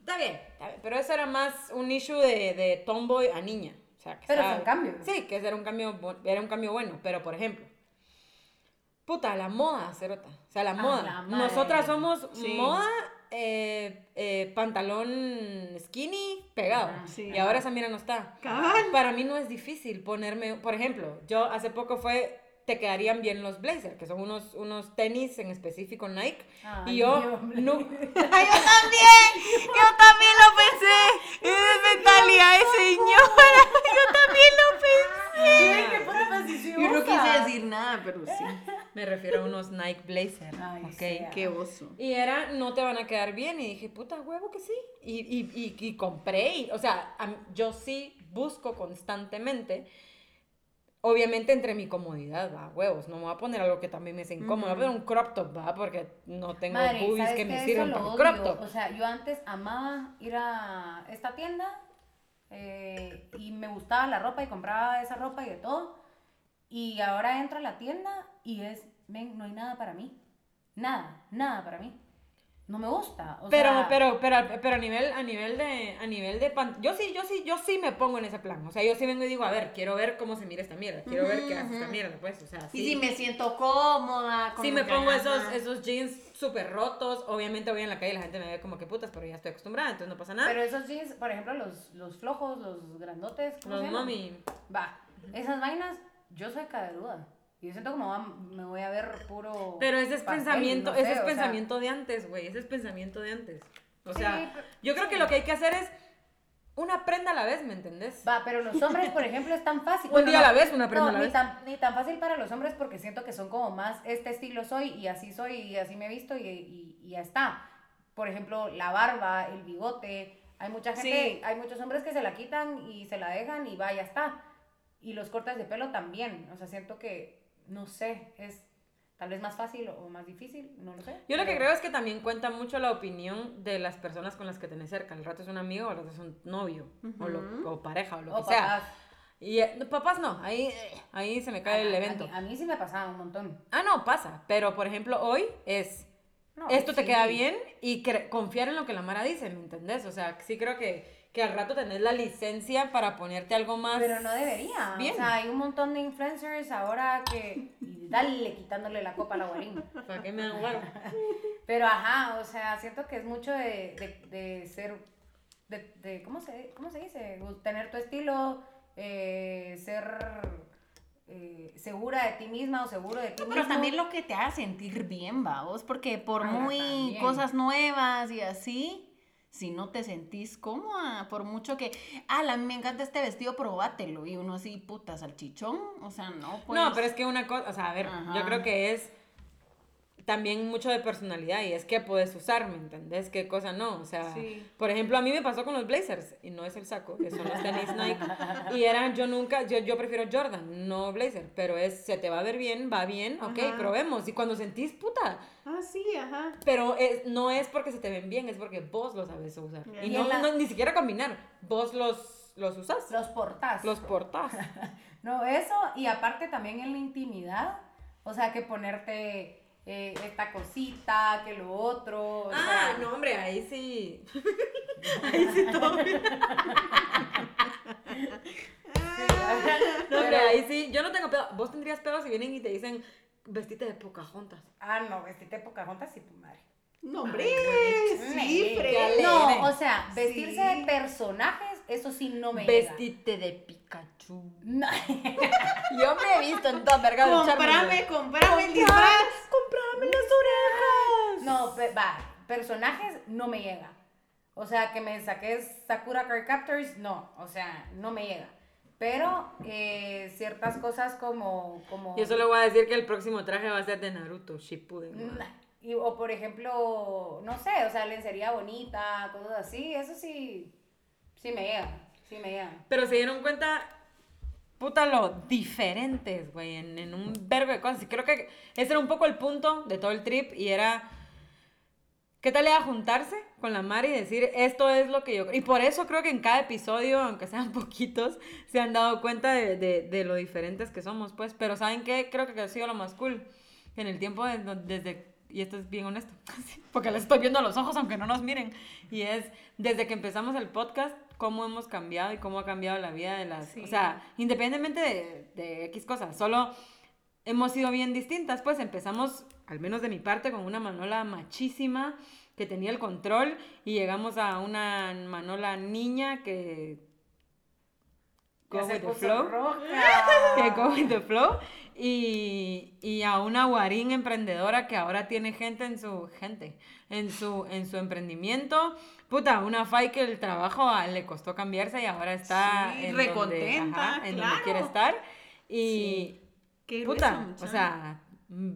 [SPEAKER 2] Está bien, está bien. Pero eso era más un issue de, de tomboy a niña. O sea, que
[SPEAKER 3] Pero
[SPEAKER 2] estaba-
[SPEAKER 3] son cambios.
[SPEAKER 2] Sí, que era un cambio, era un cambio bueno. Pero, por ejemplo, puta, la moda, cerota. O sea, la moda.
[SPEAKER 3] la madre.
[SPEAKER 2] Nosotras somos
[SPEAKER 4] Sí.
[SPEAKER 2] moda, eh, eh, pantalón skinny, pegado.
[SPEAKER 4] Sí.
[SPEAKER 2] Y ahora esa mira no está.
[SPEAKER 4] Cabal.
[SPEAKER 2] Para mí no es difícil ponerme, por ejemplo, yo hace poco fue, te quedarían bien los blazer, que son unos, unos tenis en específico Nike.
[SPEAKER 3] Ay,
[SPEAKER 2] y yo, no, [laughs] [laughs]
[SPEAKER 4] yo también, yo también lo pensé. Es mentalidad de señora. [laughs] Yo también lo pensé.
[SPEAKER 3] ¿Qué?
[SPEAKER 4] Yo no quise decir nada, pero sí.
[SPEAKER 2] me refiero a unos Nike blazer,
[SPEAKER 3] Ay,
[SPEAKER 2] ok.
[SPEAKER 3] sea.
[SPEAKER 4] Qué oso.
[SPEAKER 2] Y era, no te van a quedar bien. Y dije, puta huevo que sí. Y, y, y, y compré. y- o sea, a- yo sí busco constantemente. Obviamente entre mi comodidad, va, huevos. No me voy a poner algo que también me es incómodo. Voy a poner un crop top, va, porque no tengo
[SPEAKER 3] Madre,
[SPEAKER 2] boobies
[SPEAKER 3] ¿sabes
[SPEAKER 2] que me sirvan para crop top.
[SPEAKER 3] O sea, yo antes amaba ir a esta tienda eh, y me gustaba la ropa y compraba esa ropa y de todo. Y ahora entro a la tienda y es, ven, no hay nada para mí. Nada, nada para mí. No me gusta. o
[SPEAKER 2] Pero,
[SPEAKER 3] sea,
[SPEAKER 2] pero, pero, pero a nivel, a nivel de, a nivel de pan- yo sí, yo sí, yo sí me pongo en ese plan. O sea, yo sí vengo y digo, a ver, quiero ver cómo se mira esta mierda, quiero ver qué hace esta mierda, pues, o sea, sí.
[SPEAKER 4] Y si me siento cómoda. con
[SPEAKER 2] Sí me pongo esos, esos jeans súper rotos, obviamente voy en la calle y la gente me ve como que putas, pero ya estoy acostumbrada, entonces no pasa nada.
[SPEAKER 3] Pero esos jeans, por ejemplo, los, los flojos, los grandotes, ¿cómo
[SPEAKER 2] Los
[SPEAKER 3] se
[SPEAKER 2] mami.
[SPEAKER 3] Va, esas vainas, yo soy caderuda. Yo siento como va- me voy a ver puro.
[SPEAKER 2] Pero ese es
[SPEAKER 3] pastel,
[SPEAKER 2] pensamiento,
[SPEAKER 3] no sé,
[SPEAKER 2] ese es
[SPEAKER 3] sea,
[SPEAKER 2] pensamiento de antes, güey, ese es pensamiento de antes. O
[SPEAKER 3] Sí,
[SPEAKER 2] sea,
[SPEAKER 3] pero-
[SPEAKER 2] yo creo que lo que hay que hacer es una prenda a la vez, ¿me entendés?
[SPEAKER 3] Va, pero los hombres, por ejemplo, es tan fácil. [laughs]
[SPEAKER 2] Un día a la vez, una prenda
[SPEAKER 3] no,
[SPEAKER 2] a la
[SPEAKER 3] ni
[SPEAKER 2] vez.
[SPEAKER 3] Tan, ni tan fácil para los hombres porque siento que son como más, este estilo soy y así soy y así me he visto y, y- y ya está. Por ejemplo, la barba, el bigote. Hay mucha gente,
[SPEAKER 4] Sí.
[SPEAKER 3] hay muchos hombres que se la quitan y se la dejan y va, ya está. Y los cortes de pelo también. O sea, siento que, no sé, es tal vez más fácil o más difícil, no lo sé.
[SPEAKER 2] Yo lo que creo es que también cuenta mucho la opinión de las personas con las que tenés cerca. Al rato es un amigo, al rato es un novio, o, lo- o pareja, o lo
[SPEAKER 3] O
[SPEAKER 2] que sea.
[SPEAKER 3] papás.
[SPEAKER 2] Y eh, no, papás no, ahí, ahí se me cae el
[SPEAKER 3] A-
[SPEAKER 2] evento.
[SPEAKER 3] A, mí, a mí sí me pasaba un montón.
[SPEAKER 2] Ah, no, pasa. Pero, por ejemplo, hoy es,
[SPEAKER 3] No,
[SPEAKER 2] esto te queda bien y confiar en lo que la Mara dice, ¿me entendés? O sea, sí creo que, que al rato tenés la licencia para ponerte algo más...
[SPEAKER 3] Pero no debería.
[SPEAKER 2] Bien.
[SPEAKER 3] O sea, hay un montón de influencers ahora que. y dale, quitándole la copa a la guarín. [laughs]
[SPEAKER 2] ¿Para qué me dan huevo? [laughs]
[SPEAKER 3] Pero ajá, o sea, siento que es mucho de, de, de ser. De, de- ¿cómo, se, ¿Cómo se dice? Tener tu estilo, eh, ser eh, segura de ti misma o seguro de ti
[SPEAKER 4] Pero
[SPEAKER 3] mismo.
[SPEAKER 4] también lo que te haga sentir bien, vos, porque por
[SPEAKER 3] Ah,
[SPEAKER 4] muy
[SPEAKER 3] también.
[SPEAKER 4] cosas nuevas y así, si no te sentís cómoda, por mucho que, ah, la, me encanta este vestido, probátelo, y uno así, puta, salchichón, o sea, no, pues.
[SPEAKER 2] No, pero es que una cosa, o sea, a ver,
[SPEAKER 4] Ajá.
[SPEAKER 2] yo creo que es también mucho de personalidad y es que puedes usar, ¿me entendés? ¿Qué cosa no? O sea,
[SPEAKER 4] Sí.
[SPEAKER 2] por ejemplo, a mí me pasó con los blazers y no es el saco, que son los tenis Nike y eran, yo nunca, yo, yo prefiero Jordan, no blazer, pero es, se te va a ver bien, va bien, ok,
[SPEAKER 4] Ajá.
[SPEAKER 2] probemos y cuando sentís, puta,
[SPEAKER 4] Ah, sí, ajá.
[SPEAKER 2] pero es- no es porque se te ven bien, es porque vos los sabes usar y
[SPEAKER 3] Y
[SPEAKER 2] no,
[SPEAKER 3] en la-
[SPEAKER 2] no- ni siquiera combinar, vos los, los usas,
[SPEAKER 3] Los portás.
[SPEAKER 2] los portás. [laughs]
[SPEAKER 3] No, eso, y aparte también en la intimidad, o sea, que ponerte eh, esta cosita, que lo otro. o
[SPEAKER 2] Ah,
[SPEAKER 3] sea,
[SPEAKER 2] no, hombre, ahí sí. [laughs] ahí sí todo. No, hombre, ahí sí. Yo no tengo pedo. Vos tendrías pedo si vienen y te dicen vestite de Pocahontas.
[SPEAKER 3] Ah, no, vestirte de Pocahontas y tu madre.
[SPEAKER 4] No, hombre,
[SPEAKER 3] Sí. No, o sea, vestirse
[SPEAKER 4] Sí.
[SPEAKER 3] de personajes, eso sí no me llega.
[SPEAKER 2] Vestite de Pikachu.
[SPEAKER 3] No. [laughs]
[SPEAKER 2] Yo me he visto en toda verga [laughs] de
[SPEAKER 4] Comprame, comprame el disfraz.
[SPEAKER 2] Las orejas.
[SPEAKER 3] No, pe- va, personajes no me llega. O sea, que me saques Sakura Card Captors, no, o sea, no me llega. Pero eh, ciertas cosas como... como
[SPEAKER 2] Yo solo voy a decir que el próximo traje va a ser de Naruto, Shippuden.
[SPEAKER 3] Nah, y- o por ejemplo, no sé, o sea, lencería bonita, cosas así, eso sí, sí me llega, sí me llega.
[SPEAKER 2] Pero se dieron cuenta, puta, lo diferentes, güey, en, en un verbo de cosas. Y creo que ese era un poco el punto de todo el trip y era, ¿qué tal era juntarse con la Mari y decir, esto es lo que yo... Y por eso creo que en cada episodio, aunque sean [laughs] poquitos, se han dado cuenta de, de- de lo diferentes que somos, pues. Pero ¿saben qué? Creo que ha sido lo más cool. en el tiempo de- desde, y esto es bien honesto, [laughs] porque les estoy viendo a los ojos aunque no nos miren, y es desde que empezamos el podcast, cómo hemos cambiado y cómo ha cambiado la vida de las, o sea, independientemente de, de X cosas, solo hemos sido bien distintas, pues empezamos, al menos de mi parte, con una Manola machísima que tenía el control y llegamos a una Manola niña que... Go with [laughs] the flow.
[SPEAKER 3] roja.
[SPEAKER 2] que go with the flow y, y a una guarín emprendedora que ahora tiene gente en su gente en su en su emprendimiento. Puta una Fai que el trabajo a- le costó cambiarse y ahora está
[SPEAKER 4] Sí,
[SPEAKER 2] en
[SPEAKER 4] recontenta,
[SPEAKER 2] donde, ajá, en donde quiere estar. Y
[SPEAKER 4] Qué
[SPEAKER 2] puta o sea mm,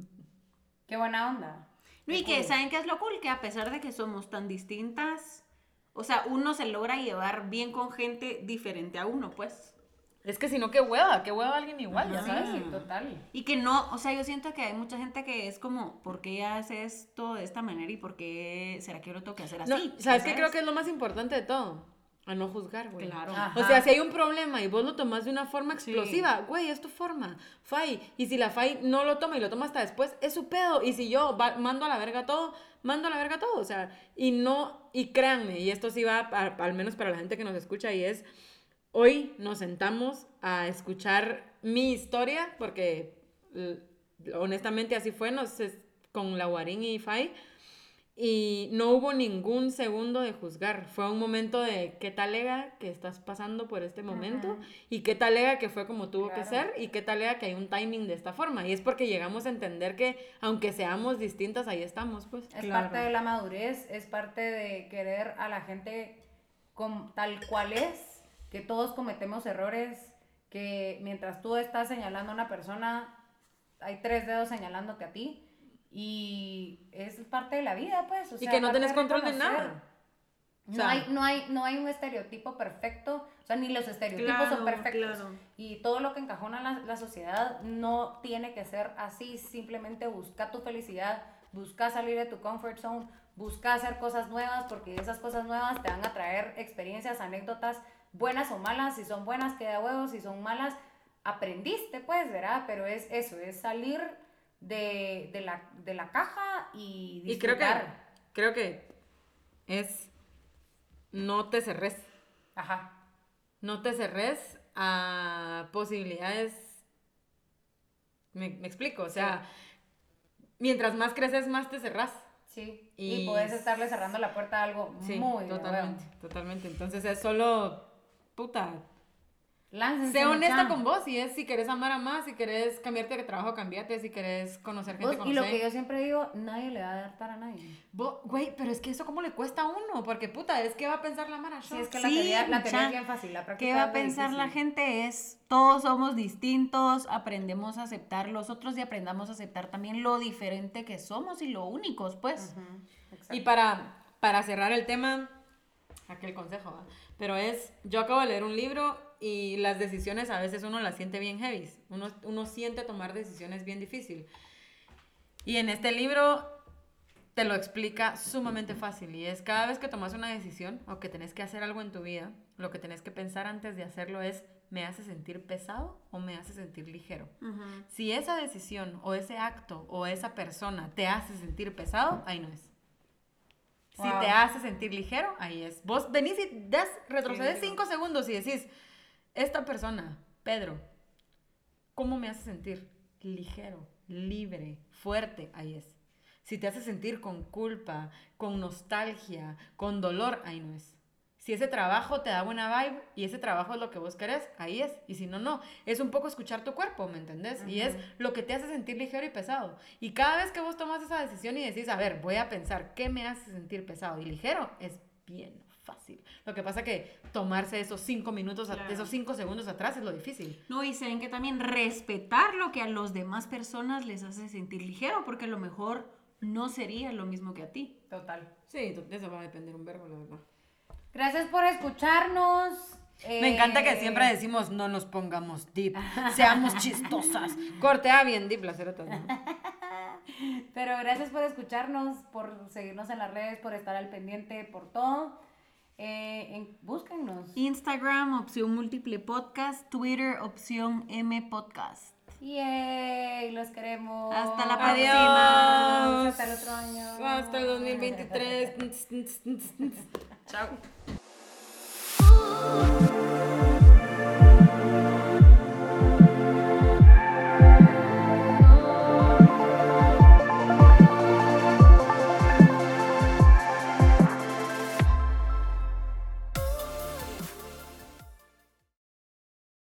[SPEAKER 3] Qué buena onda.
[SPEAKER 4] No, y que saben qué es lo cool, que a pesar de que somos tan distintas, o sea, uno se logra llevar bien con gente diferente a uno, pues.
[SPEAKER 2] Es que si no qué hueva qué hueva alguien igual ya
[SPEAKER 3] Sí,
[SPEAKER 2] sabes
[SPEAKER 3] total.
[SPEAKER 4] Y que no, o sea, yo siento que hay mucha gente que es como, ¿por qué hace esto de esta manera y por qué será que yo lo tengo que hacer así?
[SPEAKER 2] No, sabes qué
[SPEAKER 4] ¿Sabes?
[SPEAKER 2] creo que es lo más importante de todo a no juzgar güey
[SPEAKER 4] Claro.
[SPEAKER 3] Ajá.
[SPEAKER 2] O sea, si hay un problema y vos lo tomás de una forma explosiva, güey, es tu forma. Fai. Y si la Fai no lo toma y lo toma hasta después, es su pedo. Y si yo va- mando a la verga todo, mando a la verga todo. O sea, y no, y créanme, y esto sí va pa- al menos para la gente que nos escucha, y es, hoy nos sentamos a escuchar mi historia, porque honestamente así fue, nos, es- con la Guarín y Fai. Y no hubo ningún segundo de juzgar. Fue un momento de qué tal lega que estás pasando por este momento y qué tal lega que fue como tuvo que ser y qué tal lega que hay un timing de esta forma. Y es porque llegamos a entender que aunque seamos distintas, ahí estamos, pues.
[SPEAKER 3] Es
[SPEAKER 4] Claro.
[SPEAKER 3] parte de la madurez, es parte de querer a la gente con, tal cual es, que todos cometemos errores, que mientras tú estás señalando a una persona, hay tres dedos señalándote a ti. Y es parte de la vida, pues. o
[SPEAKER 2] Y que no tenés control de nada. O
[SPEAKER 3] No, hay, no, hay, no hay un estereotipo perfecto, o sea, ni los estereotipos
[SPEAKER 4] Claro,
[SPEAKER 3] son perfectos.
[SPEAKER 4] claro.
[SPEAKER 3] Y todo lo que encajona la, la sociedad no tiene que ser así, simplemente busca tu felicidad, busca salir de tu comfort zone, busca hacer cosas nuevas, porque esas cosas nuevas te van a traer experiencias, anécdotas, buenas o malas, si son buenas queda huevos, si son malas, aprendiste pues, ¿verdad? Pero es eso, es salir de, de la, de la caja y
[SPEAKER 2] Y creo que,
[SPEAKER 3] disfrutar.
[SPEAKER 2] creo que es no te cerres.
[SPEAKER 3] Ajá.
[SPEAKER 2] No te cerres a posibilidades. Me, me explico, o sea, mientras más creces, más te cerrás.
[SPEAKER 3] Sí, y,
[SPEAKER 2] Y
[SPEAKER 3] puedes estarle cerrando la puerta a algo
[SPEAKER 2] Sí,
[SPEAKER 3] muy
[SPEAKER 2] totalmente, totalmente. Entonces es solo, puta,
[SPEAKER 3] Láncense,
[SPEAKER 2] sé honesta con vos. Si es, si querés amar a más, si querés cambiarte de trabajo, cambiate. Si querés conocer gente,
[SPEAKER 3] Vos, y lo que yo siempre digo, nadie le va a adaptar a nadie.
[SPEAKER 2] Güey, pero es que eso cómo le cuesta a uno, porque puta, es que va a pensar la Mara
[SPEAKER 3] Sí, es que la
[SPEAKER 4] Sí,
[SPEAKER 3] teoría, la teoría es bien fácil, la práctica
[SPEAKER 4] ¿Qué va a pensar la gente? Es, todos somos distintos, aprendemos a aceptar los otros y aprendamos a aceptar también lo diferente que somos y lo únicos, pues.
[SPEAKER 3] Ujú, exacto.
[SPEAKER 2] Y para, para cerrar el tema, aquel consejo, ¿va? Pero es, yo acabo de leer un libro y las decisiones a veces uno las siente bien heavy, uno, uno siente tomar decisiones bien difícil. Y en este libro te lo explica sumamente fácil y es cada vez que tomas una decisión o que tenés que hacer algo en tu vida, lo que tenés que pensar antes de hacerlo es, ¿me hace sentir pesado o me hace sentir ligero? Si esa decisión o ese acto o esa persona te hace sentir pesado, ahí no es. Si
[SPEAKER 3] Wow.
[SPEAKER 2] te hace sentir ligero, ahí es. Vos venís y das, retrocedes
[SPEAKER 3] Sí.
[SPEAKER 2] cinco segundos y decís, esta persona, Pedro, ¿cómo me hace sentir? Ligero, libre, fuerte, ahí es. Si te hace sentir con culpa, con nostalgia, con dolor, ahí no es. Si ese trabajo te da buena vibe y ese trabajo es lo que vos querés, ahí es. Y si no, no. Es un poco escuchar tu cuerpo, ¿me entendés? Y es lo que te hace sentir ligero y pesado. Y cada vez que vos tomas esa decisión y decís, a ver, voy a pensar, ¿qué me hace sentir pesado y ligero? Es bien fácil. Lo que pasa que tomarse esos cinco minutos,
[SPEAKER 4] Claro.
[SPEAKER 2] esos cinco segundos atrás es lo difícil.
[SPEAKER 4] No, y saben que también respetar lo que a los demás personas les hace sentir ligero, porque a lo mejor no sería lo mismo que a ti.
[SPEAKER 3] Total.
[SPEAKER 2] Sí, eso va a depender un verbo, la verdad.
[SPEAKER 3] Gracias por escucharnos.
[SPEAKER 2] Me encanta que
[SPEAKER 3] Eh,
[SPEAKER 2] siempre decimos, no nos pongamos deep, [laughs] seamos chistosas. Corte a bien deep, la cerota. ¿no? [laughs]
[SPEAKER 3] Pero gracias por escucharnos, por seguirnos en las redes, por estar al pendiente, por todo. Eh, en- búsquennos.
[SPEAKER 4] Instagram, opción múltiple podcast, Twitter, opción M podcast.
[SPEAKER 3] Yay, los queremos.
[SPEAKER 4] Hasta la
[SPEAKER 2] Adiós.
[SPEAKER 3] Hasta el otro año.
[SPEAKER 2] Hasta el 2023. [laughs]
[SPEAKER 5] Ciao.